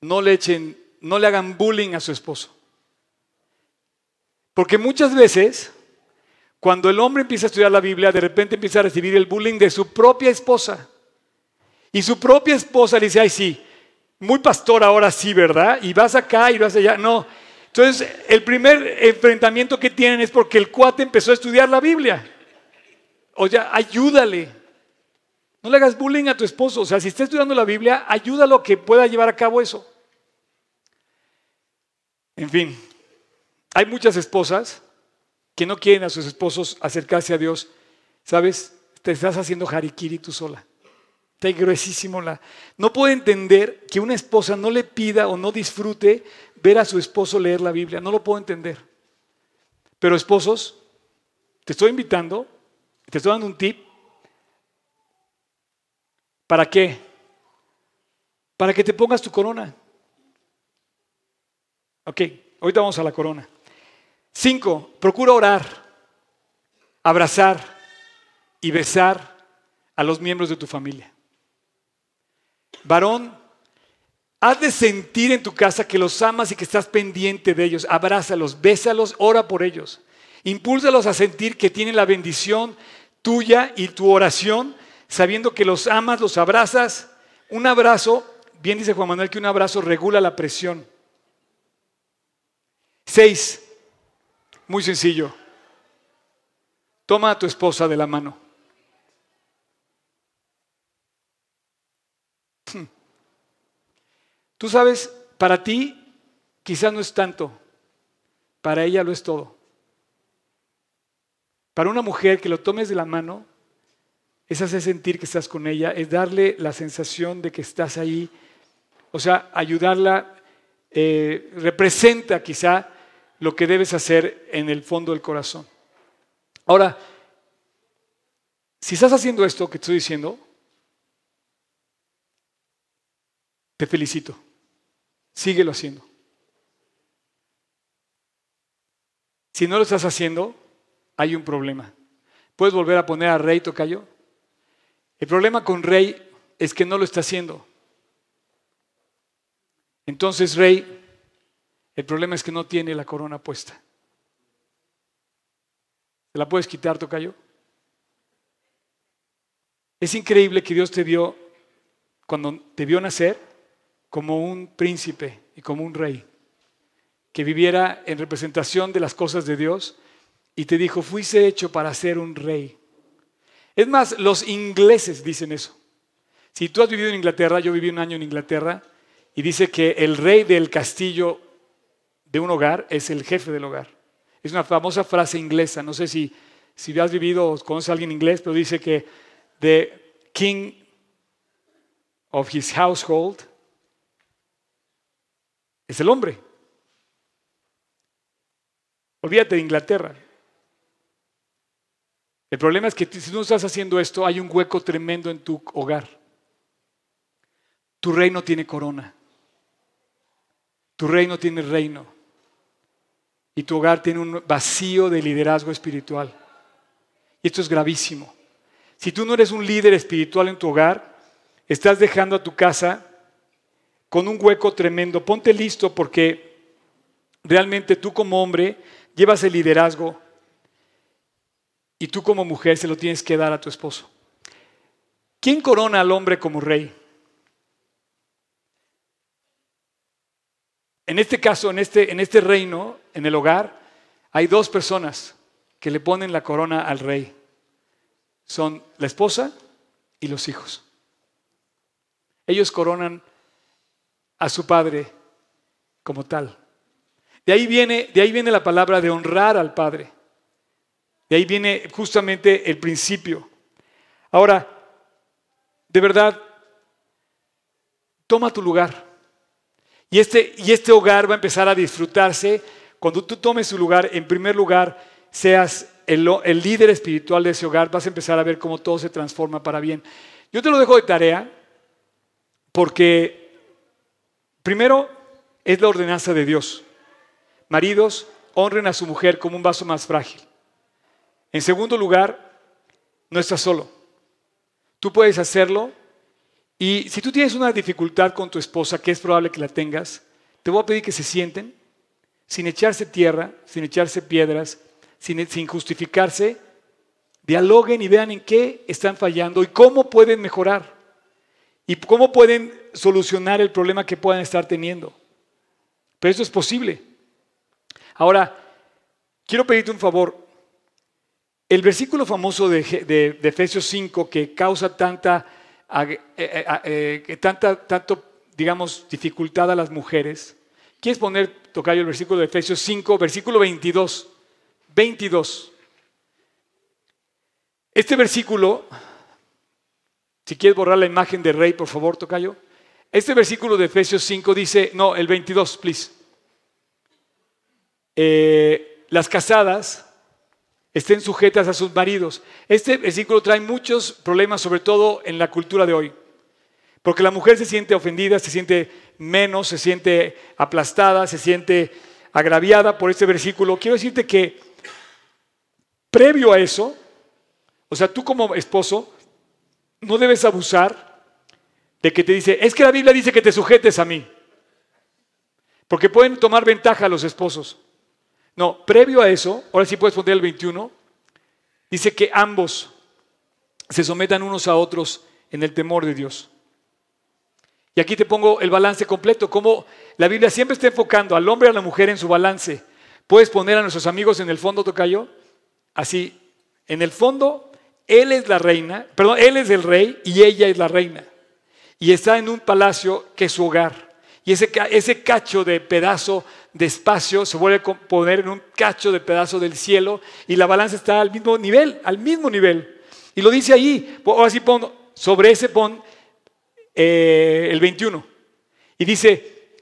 no le echen, no le hagan bullying a su esposo. Porque muchas veces, cuando el hombre empieza a estudiar la Biblia, de repente empieza a recibir el bullying de su propia esposa. Y su propia esposa le dice, ay sí, muy pastor ahora sí, ¿verdad? Y vas acá y vas allá. No. Entonces, el primer enfrentamiento que tienen es porque el cuate empezó a estudiar la Biblia. O sea, ayúdale. No le hagas bullying a tu esposo. O sea, si está estudiando la Biblia, ayúdalo a que pueda llevar a cabo eso. En fin, hay muchas esposas que no quieren a sus esposos acercarse a Dios. ¿Sabes? Te estás haciendo harikiri tú sola. Está gruesísimo la. No puedo entender que una esposa no le pida o no disfrute ver a su esposo leer la Biblia. No lo puedo entender. Pero esposos, te estoy invitando, te estoy dando un tip. ¿Para qué? Para que te pongas tu corona. Ok, ahorita vamos a la corona. Cinco, procura orar, abrazar y besar a los miembros de tu familia. Varón, has de sentir en tu casa que los amas y que estás pendiente de ellos. Abrázalos, bésalos, ora por ellos. Impúlsalos a sentir que tienen la bendición tuya y tu oración, sabiendo que los amas, los abrazas. Un abrazo, bien dice Juan Manuel que un abrazo regula la presión. Seis, muy sencillo. Toma a tu esposa de la mano. Tú sabes, para ti quizás no es tanto, para ella lo es todo. Para una mujer que lo tomes de la mano, es hacer sentir que estás con ella, es darle la sensación de que estás ahí, o sea, ayudarla, eh, representa quizá lo que debes hacer en el fondo del corazón. Ahora, si estás haciendo esto que estoy diciendo, te felicito. Síguelo haciendo. Si no lo estás haciendo, hay un problema. ¿Puedes volver a poner a Rey Tocayo? El problema con Rey es que no lo está haciendo. Entonces, Rey, el problema es que no tiene la corona puesta. ¿Te la puedes quitar, Tocayo? Es increíble que Dios te dio, cuando te vio nacer, como un príncipe y como un rey, que viviera en representación de las cosas de Dios y te dijo, fuiste hecho para ser un rey. Es más, los ingleses dicen eso. Si tú has vivido en Inglaterra, yo viví un año en Inglaterra, y dice que el rey del castillo de un hogar es el jefe del hogar. Es una famosa frase inglesa, no sé si, si has vivido o conoces a alguien inglés, pero dice que the king of his household es el hombre. Olvídate de Inglaterra. El problema es que si no estás haciendo esto, hay un hueco tremendo en tu hogar. Tu reino tiene corona. Tu reino tiene reino. Y tu hogar tiene un vacío de liderazgo espiritual. Y esto es gravísimo. Si tú no eres un líder espiritual en tu hogar, estás dejando a tu casa con un hueco tremendo. Ponte listo porque realmente tú como hombre llevas el liderazgo y tú como mujer se lo tienes que dar a tu esposo. ¿Quién corona al hombre como rey? En este caso, en este, en este reino, en el hogar, hay dos personas que le ponen la corona al rey. Son la esposa y los hijos. Ellos coronan a su padre como tal. De ahí viene, de ahí viene la palabra de honrar al padre. De ahí viene justamente el principio. Ahora, de verdad, toma tu lugar. Y este, y este hogar va a empezar a disfrutarse cuando tú tomes su lugar. En primer lugar, seas el, el líder espiritual de ese hogar, vas a empezar a ver cómo todo se transforma para bien. Yo te lo dejo de tarea porque primero es la ordenanza de Dios. Maridos, honren a su mujer como un vaso más frágil. En segundo lugar, no estás solo. Tú puedes hacerlo y si tú tienes una dificultad con tu esposa, que es probable que la tengas, te voy a pedir que se sienten sin echarse tierra, sin echarse piedras, sin, justificarse, dialoguen y vean en qué están fallando y cómo pueden mejorar y cómo pueden solucionar el problema que puedan estar teniendo. Pero eso es posible. Ahora, quiero pedirte un favor. El versículo famoso de, Efesios 5 que causa tanta, eh, eh, eh, tanta, tanto, digamos, dificultad a las mujeres. ¿Quieres poner, Tocayo, el versículo de Efesios 5, versículo 22? 22. Este versículo, si quieres borrar la imagen de rey, por favor, Tocayo. Este versículo de Efesios 5 dice, no, el 22, please. las casadas estén sujetas a sus maridos. Este versículo trae muchos problemas, sobre todo en la cultura de hoy. Porque la mujer se siente ofendida, se siente menos, se siente aplastada, se siente agraviada por este versículo. Quiero decirte que previo a eso, o sea, tú como esposo, no debes abusar de que te dice, es que la Biblia dice que te sujetes a mí. Porque pueden tomar ventaja los esposos. No, previo a eso, ahora sí puedes poner el 21, dice que ambos se sometan unos a otros en el temor de Dios. Y aquí te pongo el balance completo, como la Biblia siempre está enfocando al hombre y a la mujer en su balance. Puedes poner a nuestros amigos en el fondo, Tocayo, así, en el fondo, él es la reina, perdón, él es el rey y ella es la reina. Y está en un palacio que es su hogar. Y ese, ese cacho de pedazo de espacio se vuelve a poner en un cacho de pedazo del cielo y la balanza está al mismo nivel, al mismo nivel. Y lo dice ahí, o así pon, sobre ese pon eh, el 21. Y dice,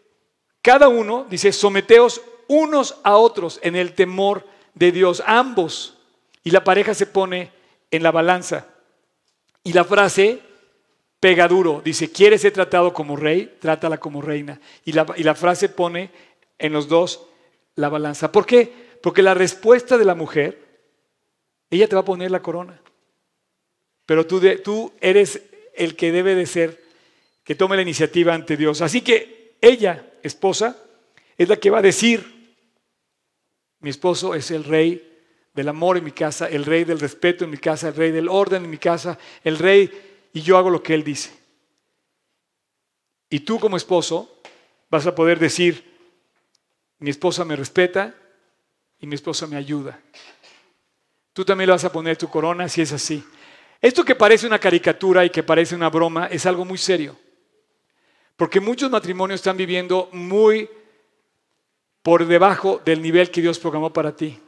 cada uno, dice, someteos unos a otros en el temor de Dios, ambos. Y la pareja se pone en la balanza. Y la frase pega duro, dice, ¿quieres ser tratado como rey? Trátala como reina. Y la, y la frase pone en los dos la balanza. ¿Por qué? Porque la respuesta de la mujer, ella te va a poner la corona. Pero tú, tú eres el que debe de ser, que tome la iniciativa ante Dios. Así que ella, esposa, es la que va a decir, mi esposo es el rey del amor en mi casa, el rey del respeto en mi casa, el rey del orden en mi casa, el rey, y yo hago lo que él dice. Y tú como esposo vas a poder decir, mi esposa me respeta y mi esposa me ayuda. Tú también le vas a poner tu corona si es así. Esto que parece una caricatura y que parece una broma es algo muy serio. Porque muchos matrimonios están viviendo muy por debajo del nivel que Dios programó para ti.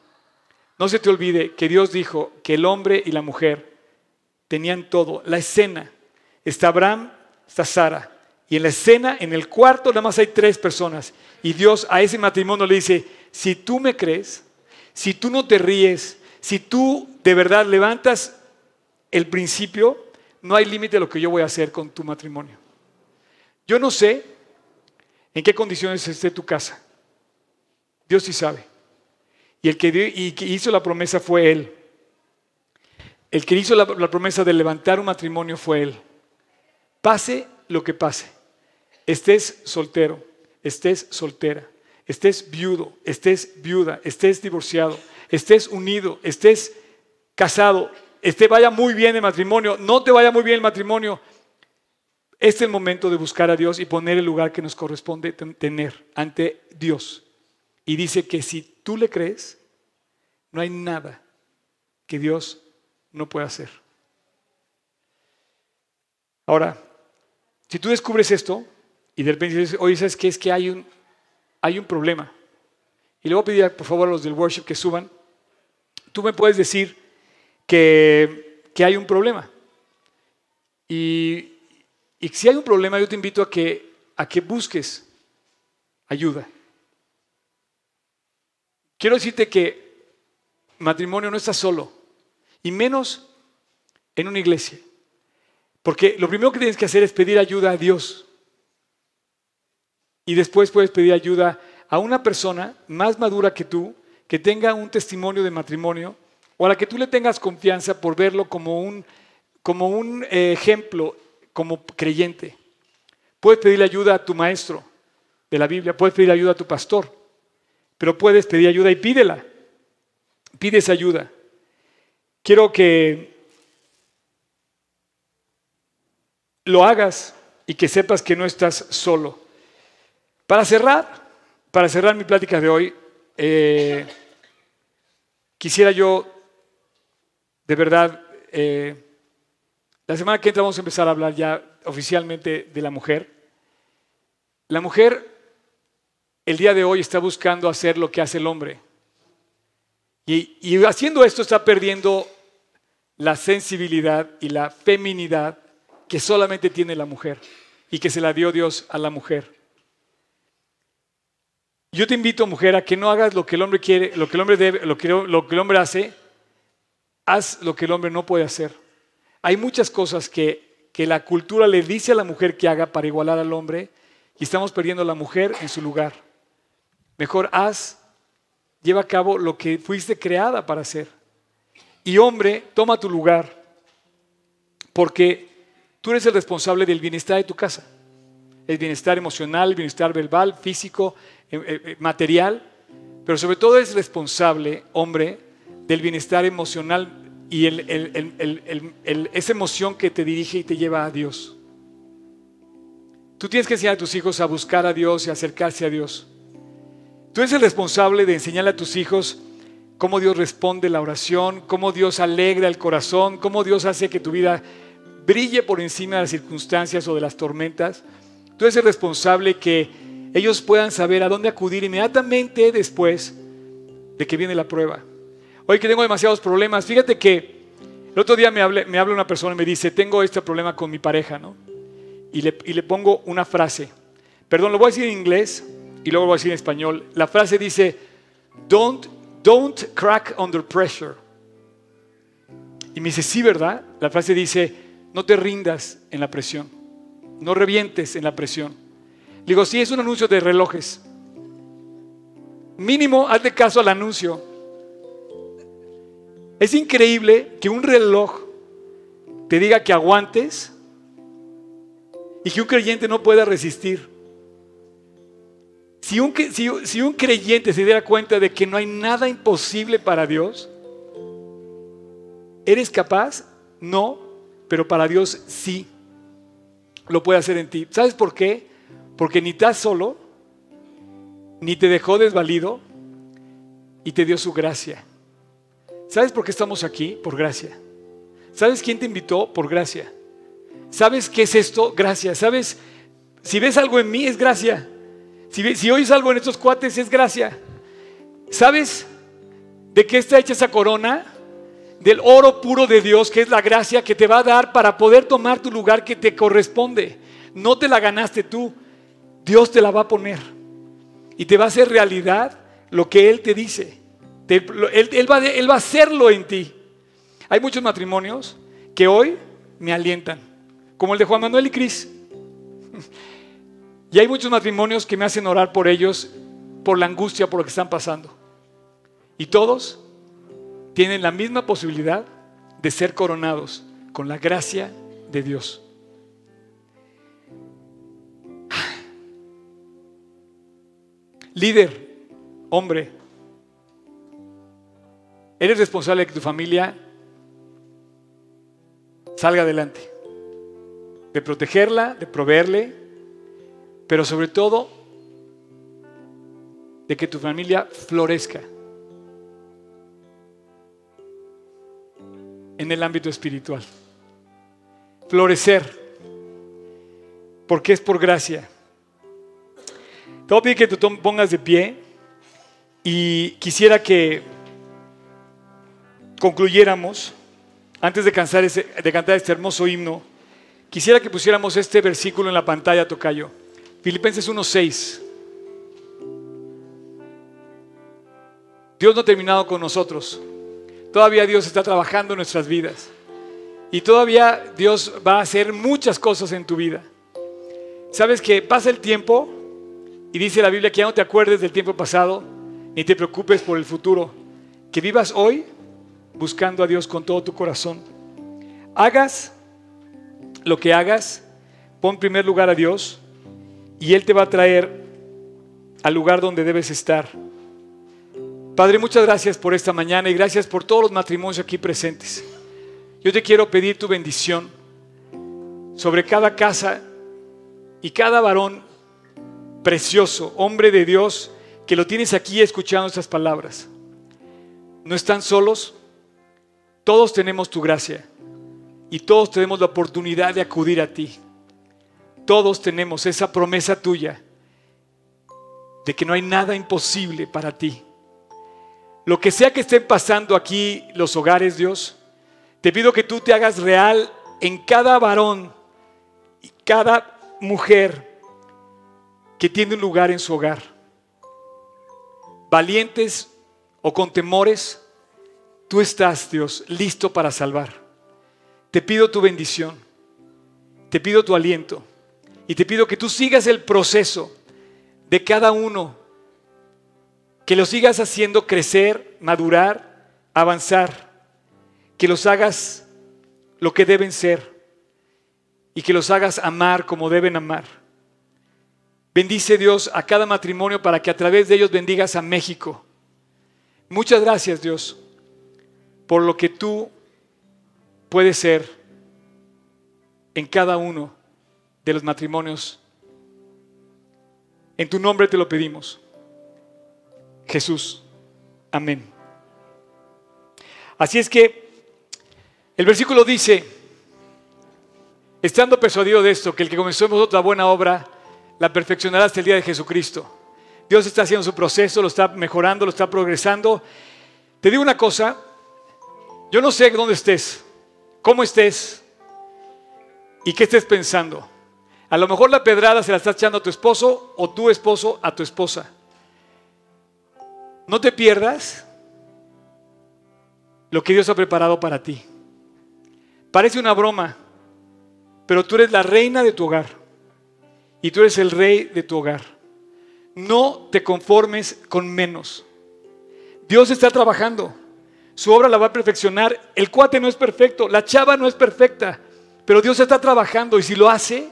No se te olvide que Dios dijo que el hombre y la mujer tenían todo. La escena. Está Abraham está Sara. Y en la escena, en el cuarto, nada más hay tres personas. Y Dios a ese matrimonio le dice, si tú me crees, si tú no te ríes, si tú de verdad levantas el principio, no hay límite a lo que yo voy a hacer con tu matrimonio. Yo no sé en qué condiciones esté tu casa. Dios sí sabe. Y el que, hizo la promesa fue Él. El que hizo la promesa de levantar un matrimonio fue Él. Pase lo que pase. Estés soltero, estés soltera, estés viudo, estés viuda, estés divorciado, estés unido, estés casado, esté vaya muy bien el matrimonio, no te vaya muy bien el matrimonio. Este es el momento de buscar a Dios y poner el lugar que nos corresponde tener ante Dios. Y dice que si tú le crees, no hay nada que Dios no pueda hacer. Ahora, si tú descubres esto y de repente dices, oye, ¿sabes qué? Es que hay un, hay un problema. Y le voy a pedir, por favor, a los del worship que suban. Tú me puedes decir que, que hay un problema. Y, y, si hay un problema, yo te invito a que, a que busques ayuda. Quiero decirte que matrimonio no está solo, y menos en una iglesia. Porque lo primero que tienes que hacer es pedir ayuda a Dios. Y después puedes pedir ayuda a una persona más madura que tú, que tenga un testimonio de matrimonio, o a la que tú le tengas confianza por verlo como un, como un eh, ejemplo, como creyente. Puedes pedir ayuda a tu maestro de la Biblia, puedes pedir ayuda a tu pastor, pero puedes pedir ayuda y pídela. Pides ayuda. Quiero que lo hagas y que sepas que no estás solo. Para cerrar, para cerrar mi plática de hoy, eh, quisiera yo, de verdad, eh, la semana que entra vamos a empezar a hablar ya oficialmente de la mujer. La mujer el día de hoy está buscando hacer lo que hace el hombre. Y, y haciendo esto está perdiendo la sensibilidad y la feminidad que solamente tiene la mujer y que se la dio Dios a la mujer. Yo te invito, mujer, a que no hagas lo que el hombre quiere, lo que el hombre debe, lo que, el hombre hace, haz lo que el hombre no puede hacer. Hay muchas cosas que, que la cultura le dice a la mujer que haga para igualar al hombre y estamos perdiendo a la mujer en su lugar. Mejor haz, lleva a cabo lo que fuiste creada para hacer. Y hombre, toma tu lugar, porque Tú eres el responsable del bienestar de tu casa. El bienestar emocional, el bienestar verbal, físico, eh, eh, eh, material. Pero sobre todo es responsable, hombre, del bienestar emocional y esa emoción que te dirige y te lleva a Dios. Tú tienes que enseñar a tus hijos a buscar a Dios y acercarse a Dios. Tú eres el responsable de enseñarle a tus hijos cómo Dios responde la oración, cómo Dios alegra el corazón, cómo Dios hace que tu vida brille por encima de las circunstancias o de las tormentas. Tú eres el responsable que ellos puedan saber a dónde acudir inmediatamente después de que viene la prueba. Hoy que tengo demasiados problemas, fíjate que el otro día me, me habla una persona y me dice, tengo este problema con mi pareja, ¿no? Y le, y le pongo una frase. Perdón, lo voy a decir en inglés y luego lo voy a decir en español. La frase dice, don't, don't crack under pressure. Y me dice, sí, ¿verdad? La frase dice, no te rindas en la presión. No revientes en la presión. Digo, sí, es un anuncio de relojes. Mínimo, hazle caso al anuncio. Es increíble que un reloj te diga que aguantes y que un creyente no pueda resistir. Si un, si, si un, creyente se diera cuenta de que no hay nada imposible para Dios, ¿eres capaz? No, pero para Dios sí lo puede hacer en ti. ¿Sabes por qué? Porque ni estás solo, ni te dejó desvalido y te dio su gracia. ¿Sabes por qué estamos aquí? Por gracia. ¿Sabes quién te invitó? Por gracia. ¿Sabes qué es esto? Gracia. ¿Sabes? Si ves algo en mí es gracia. Si, si oyes algo en estos cuates es gracia. ¿Sabes de qué está hecha esa corona? Del oro puro de Dios, que es la gracia que te va a dar para poder tomar tu lugar que te corresponde. No te la ganaste tú, Dios te la va a poner. Y te va a hacer realidad lo que Él te dice. Él, va, él va a hacerlo en ti. Hay muchos matrimonios que hoy me alientan, como el de Juan Manuel y Cris. [LAUGHS] Y hay muchos matrimonios que me hacen orar por ellos, por la angustia, por lo que están pasando. Y todos tienen la misma posibilidad de ser coronados con la gracia de Dios. Líder, hombre, eres responsable de que tu familia salga adelante, de protegerla, de proveerle, pero sobre todo de que tu familia florezca en el ámbito espiritual. Florecer, porque es por gracia. Te voy a pedir que te pongas de pie y quisiera que concluyéramos, antes de, cansar ese- de cantar este hermoso himno, quisiera que pusiéramos este versículo en la pantalla, Tocayo. Filipenses 1.6. Dios no ha terminado con nosotros. Todavía Dios está trabajando en nuestras vidas. Y todavía Dios va a hacer muchas cosas en tu vida. Sabes que pasa el tiempo y dice la Biblia que ya no te acuerdes del tiempo pasado, ni te preocupes por el futuro. Que vivas hoy buscando a Dios con todo tu corazón. Hagas lo que hagas, pon en primer lugar a Dios y Él te va a traer al lugar donde debes estar. Padre, muchas gracias por esta mañana y gracias por todos los matrimonios aquí presentes. Yo te quiero pedir tu bendición sobre cada casa y cada varón precioso, hombre de Dios, que lo tienes aquí escuchando estas palabras. No están solos, todos tenemos tu gracia y todos tenemos la oportunidad de acudir a ti. Todos tenemos esa promesa tuya de que no hay nada imposible para ti. Lo que sea que estén pasando aquí los hogares, Dios, te pido que tú te hagas real en cada varón y cada mujer que tiene un lugar en su hogar. Valientes o con temores, tú estás, Dios, listo para salvar. Te pido tu bendición, te pido tu aliento y te pido que tú sigas el proceso de cada uno, que los sigas haciendo crecer, madurar, avanzar, que los hagas lo que deben ser y que los hagas amar como deben amar. Bendice Dios a cada matrimonio para que a través de ellos bendigas a México. Muchas gracias Dios por lo que tú puedes ser en cada uno de los matrimonios. En tu nombre te lo pedimos. Jesús. Amén. Así es que el versículo dice, estando persuadido de esto, que el que comenzó en vosotros la buena obra, la perfeccionará hasta el día de Jesucristo. Dios está haciendo su proceso, lo está mejorando, lo está progresando. Te digo una cosa, yo no sé dónde estés, cómo estés y qué estés pensando. A lo mejor la pedrada se la estás echando a tu esposo o tu esposo a tu esposa. No te pierdas lo que Dios ha preparado para ti. Parece una broma, pero tú eres la reina de tu hogar y tú eres el rey de tu hogar. No te conformes con menos. Dios está trabajando. Su obra la va a perfeccionar. El cuate no es perfecto, la chava no es perfecta, pero Dios está trabajando y si lo hace,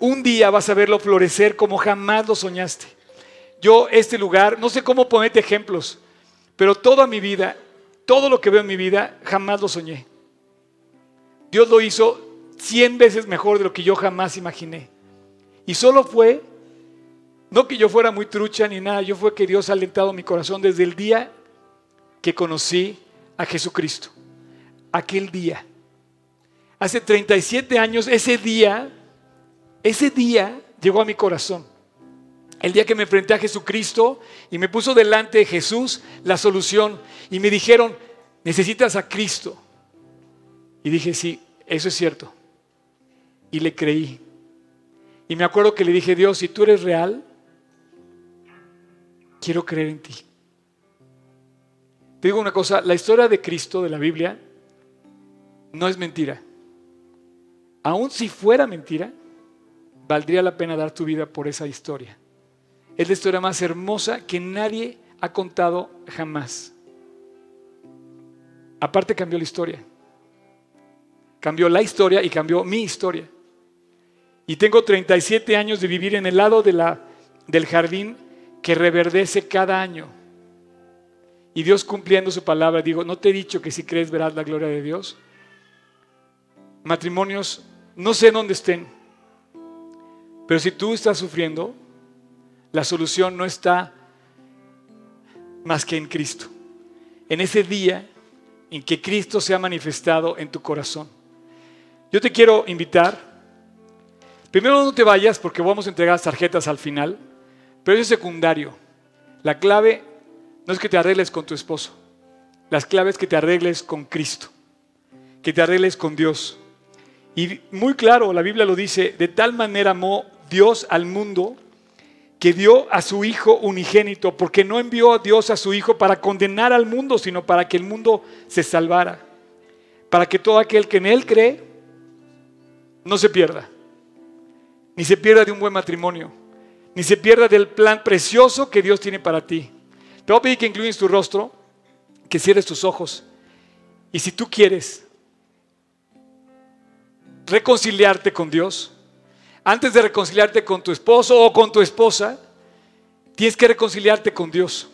un día vas a verlo florecer como jamás lo soñaste. Yo, este lugar, no sé cómo ponerte ejemplos, pero toda mi vida, todo lo que veo en mi vida, jamás lo soñé. Dios lo hizo cien veces mejor de lo que yo jamás imaginé. Y solo fue, no que yo fuera muy trucha ni nada, yo fue que Dios ha alentado mi corazón desde el día que conocí a Jesucristo. Aquel día. Hace 37 años, ese día, ese día llegó a mi corazón. El día que me enfrenté a Jesucristo y me puso delante de Jesús la solución y me dijeron, necesitas a Cristo. Y dije, sí, eso es cierto. Y le creí. Y me acuerdo que le dije, Dios, si tú eres real, quiero creer en ti. Te digo una cosa, la historia de Cristo de la Biblia no es mentira. Aun si fuera mentira, valdría la pena dar tu vida por esa historia. Es la historia más hermosa que nadie ha contado jamás. Aparte cambió la historia. Cambió la historia y cambió mi historia. Y tengo 37 años de vivir en el lado de la, del jardín que reverdece cada año. Y Dios cumpliendo su palabra, digo, ¿no te he dicho que si crees verás la gloria de Dios? Matrimonios, no sé dónde estén, pero si tú estás sufriendo, la solución no está más que en Cristo. En ese día en que Cristo se ha manifestado en tu corazón. Yo te quiero invitar, primero no te vayas porque vamos a entregar tarjetas al final, pero es secundario. La clave no es que te arregles con tu esposo, la clave es que te arregles con Cristo, que te arregles con Dios. Y muy claro, la Biblia lo dice, de tal manera amó Dios al mundo que dio a su Hijo unigénito, porque no envió a Dios a su Hijo para condenar al mundo, sino para que el mundo se salvara, para que todo aquel que en Él cree no se pierda, ni se pierda de un buen matrimonio, ni se pierda del plan precioso que Dios tiene para ti. Te voy a pedir que incluyes tu rostro, que cierres tus ojos, y si tú quieres reconciliarte con Dios, antes de reconciliarte con tu esposo o con tu esposa, tienes que reconciliarte con Dios.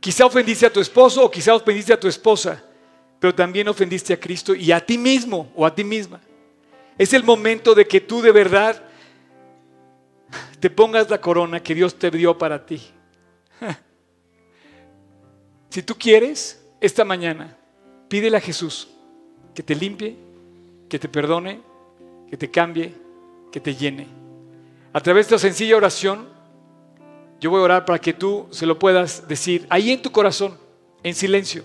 Quizá ofendiste a tu esposo o quizá ofendiste a tu esposa, pero también ofendiste a Cristo y a ti mismo o a ti misma. Es el momento de que tú de verdad te pongas la corona que Dios te dio para ti. [LAUGHS] Si tú quieres, esta mañana, pídele a Jesús que te limpie, que te perdone, que te cambie, que te llene. A través de esta sencilla oración, yo voy a orar para que tú se lo puedas decir ahí en tu corazón, en silencio.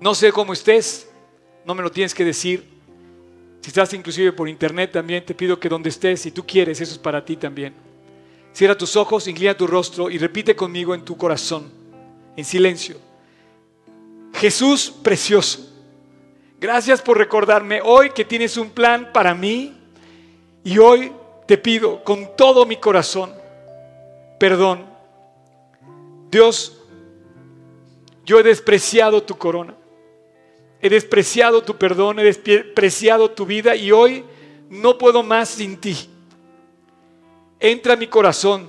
No sé cómo estés, no me lo tienes que decir. Si estás inclusive por internet también, te pido que donde estés, si tú quieres, eso es para ti también. Cierra tus ojos, inclina tu rostro y repite conmigo en tu corazón, en silencio. Jesús precioso, gracias por recordarme hoy que tienes un plan para mí y hoy te pido con todo mi corazón perdón. Dios, yo he despreciado tu corona. He despreciado tu perdón, he despreciado tu vida y hoy no puedo más sin ti. Entra a mi corazón.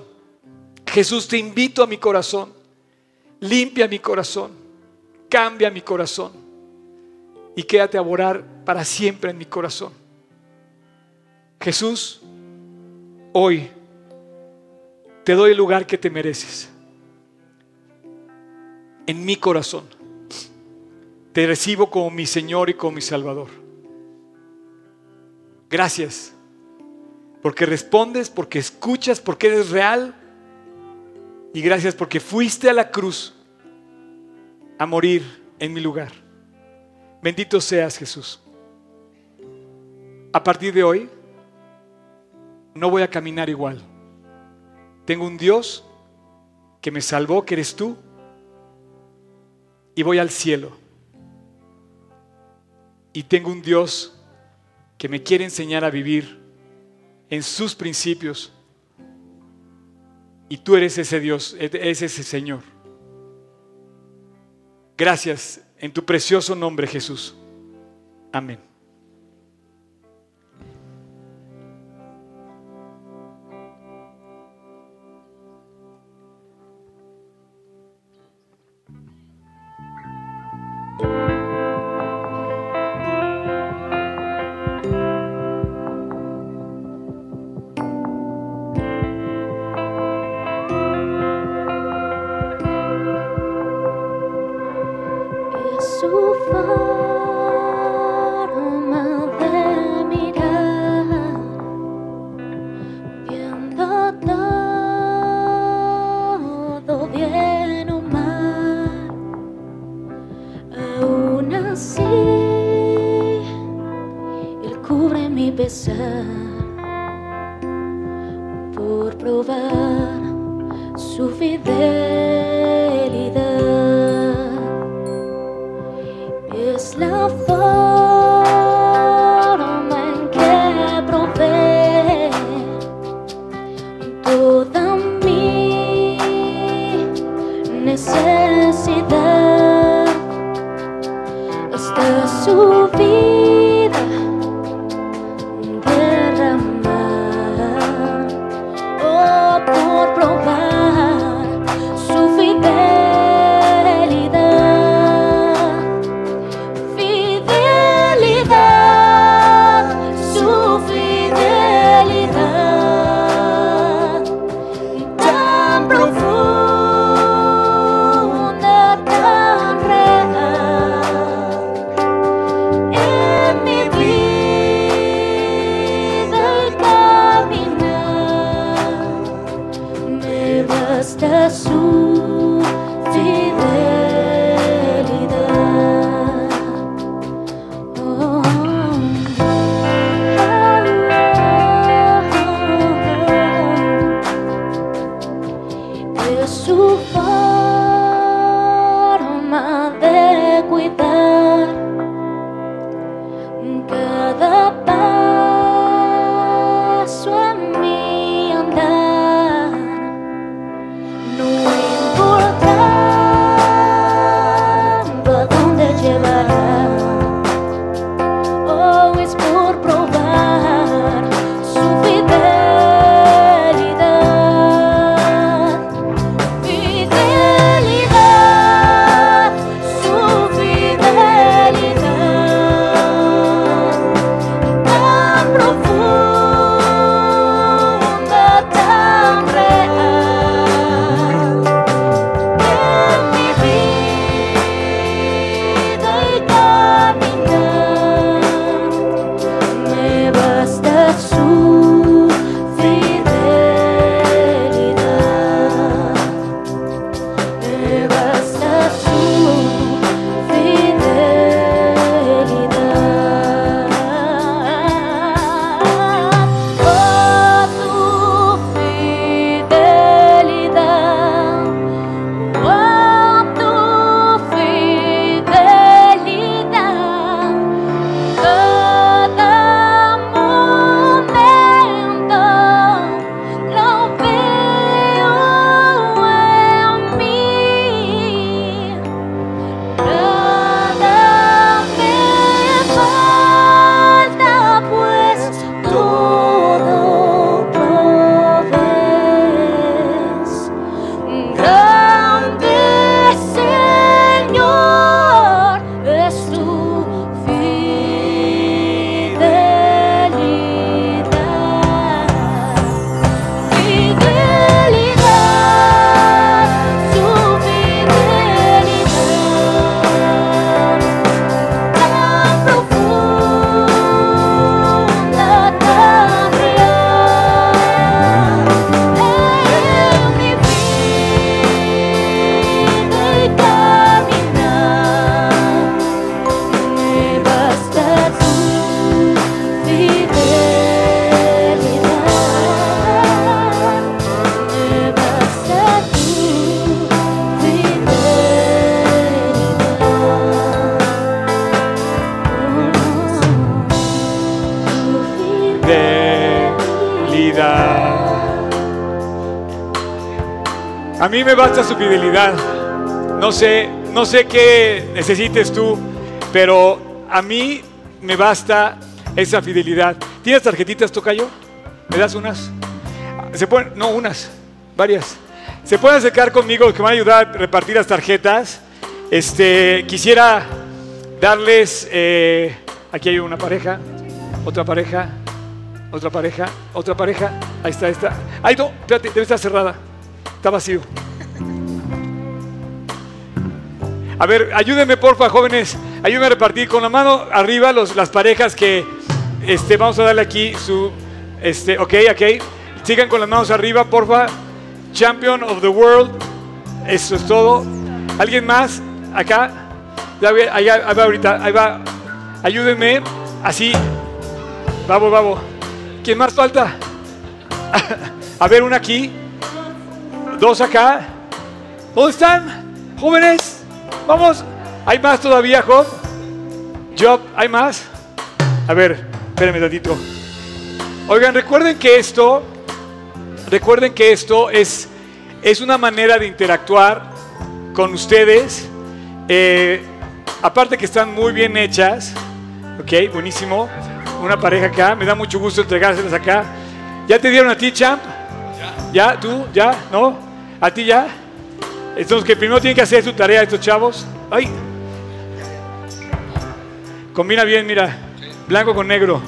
Jesús, te invito a mi corazón. Limpia mi corazón. Cambia mi corazón. Y quédate a orar para siempre en mi corazón. Jesús, hoy te doy el lugar que te mereces. En mi corazón. Te recibo como mi Señor y como mi Salvador. Gracias. Porque respondes, porque escuchas, porque eres real. Y gracias porque fuiste a la cruz a morir en mi lugar. Bendito seas Jesús. A partir de hoy, no voy a caminar igual. Tengo un Dios que me salvó, que eres tú, y voy al cielo. Y tengo un Dios que me quiere enseñar a vivir en sus principios. Y tú eres ese Dios, eres ese Señor. Gracias en tu precioso nombre, Jesús. Amén. Me basta su fidelidad. No sé, no sé qué necesites tú, pero a mí me basta esa fidelidad. ¿Tienes tarjetitas, Tocayo? ¿Me das unas? No, unas, varias. ¿Se pueden acercar conmigo que me van a ayudar a repartir las tarjetas? Este, quisiera darles, eh, aquí hay una pareja, otra pareja, otra pareja, otra pareja, ahí está, esta. Ay, no, espérate, debe estar cerrada, está vacío. A ver, ayúdenme porfa, jóvenes, ayúdenme a repartir con la mano arriba los, las parejas que este, vamos a darle aquí su, este, ok, ok, sigan con las manos arriba, porfa. Champion of the World, eso es todo. ¿Alguien más? Acá, ahí va ahorita, ahí va. Ayúdenme, así. Vamos, vamos. ¿Quién más falta? [LAUGHS] A ver, una aquí. Dos acá. ¿Dónde están? Jóvenes. Vamos. ¿Hay más todavía, Job? Job, ¿hay más? A ver, espérenme tantito. Oigan, recuerden que esto, recuerden que esto es, es una manera de interactuar con ustedes. Eh, aparte que están muy bien hechas. Ok, buenísimo. Una pareja acá. Me da mucho gusto entregárselas acá. ¿Ya te dieron a ti, champ? ¿Ya? ¿Tú? ¿Ya? ¿No? ¿A ti ya? Entonces, que primero tienen que hacer su tarea estos chavos. ¡Ay! Combina bien, mira. Blanco con negro.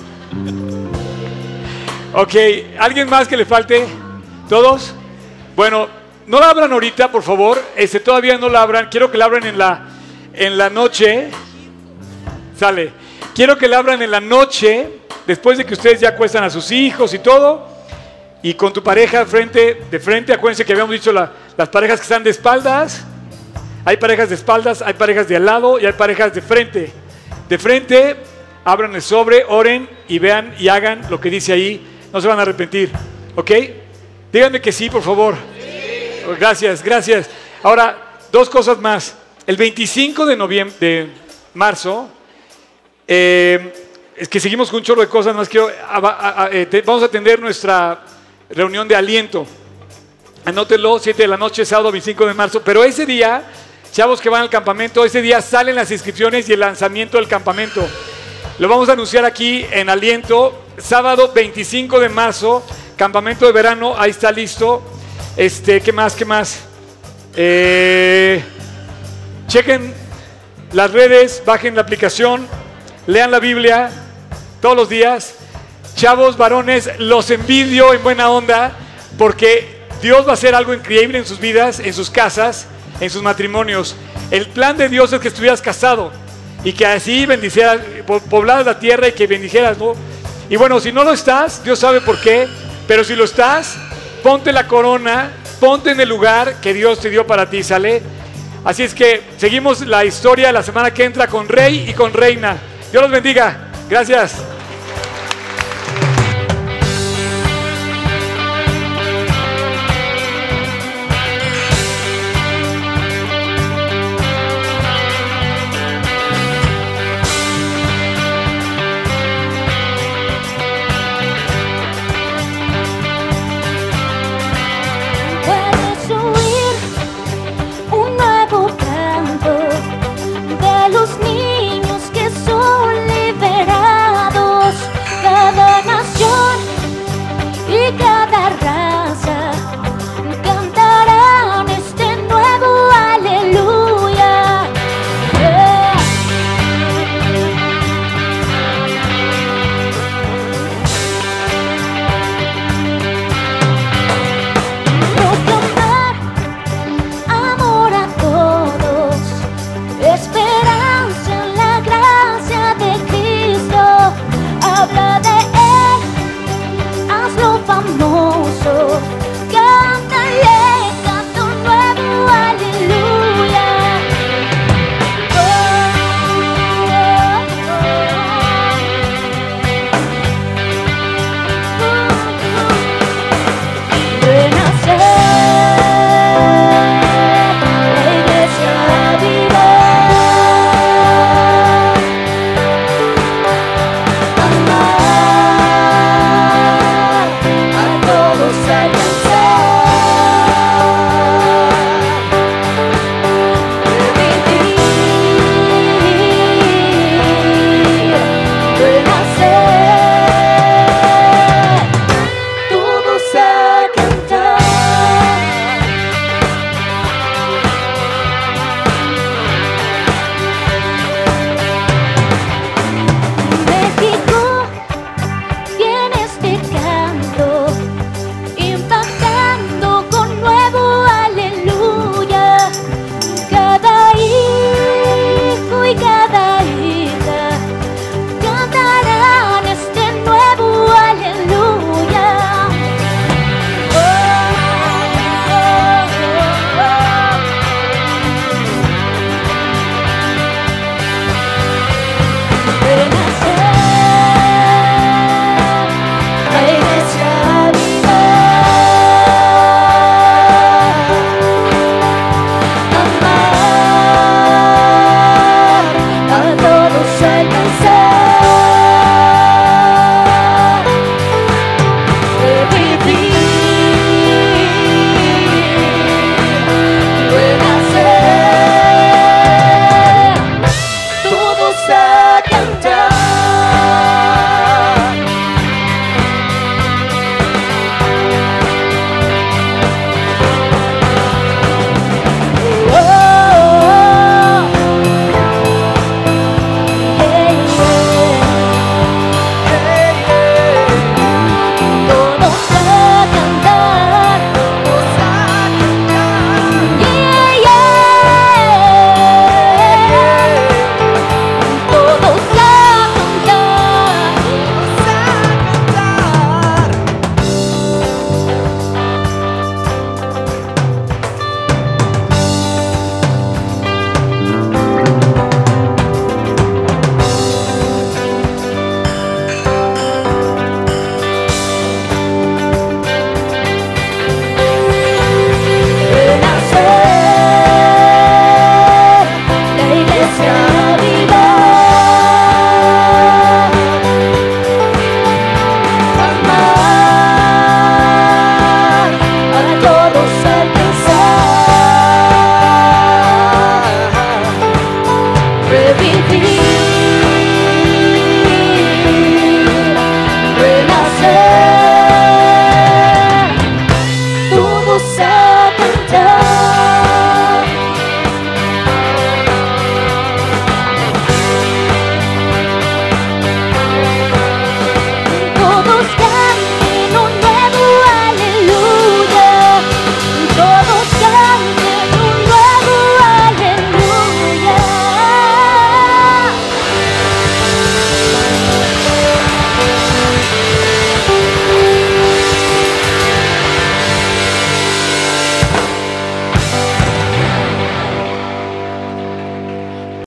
Ok, ¿alguien más que le falte? ¿Todos? Bueno, no la abran ahorita, por favor. Este, todavía no la abran. Quiero que la abran en la, en la noche. Sale. Quiero que la abran en la noche, después de que ustedes ya acuestan a sus hijos y todo. Y con tu pareja frente, de frente, acuérdense que habíamos dicho la- las parejas que están de espaldas. Hay parejas de espaldas, hay parejas de al lado y hay parejas de frente. De frente, abran el sobre, oren y vean y hagan lo que dice ahí. No se van a arrepentir. ¿Ok? Díganme que sí, por favor. Gracias, gracias. Ahora, dos cosas más. El 25 de noviembre, de marzo, eh, es que seguimos con un chorro de cosas, más quiero, a- a- a- eh, te- vamos a atender nuestra reunión de aliento. Anótenlo, 7 de la noche, sábado 25 de marzo. Pero ese día, chavos que van al campamento, ese día salen las inscripciones y el lanzamiento del campamento. Lo vamos a anunciar aquí en aliento, sábado 25 de marzo, campamento de verano, ahí está listo. Este, ¿qué más? ¿Qué más? Eh, chequen las redes, bajen la aplicación, lean la Biblia todos los días. Chavos, varones, los envidio en buena onda porque Dios va a hacer algo increíble en sus vidas, en sus casas, en sus matrimonios. El plan de Dios es que estuvieras casado y que así bendicieras, po- poblaras la tierra y que bendijeras, ¿no? Y bueno, si no lo estás, Dios sabe por qué, pero si lo estás, ponte la corona, ponte en el lugar que Dios te dio para ti, ¿sale? Así es que seguimos la historia la semana que entra con rey y con reina. Dios los bendiga. Gracias.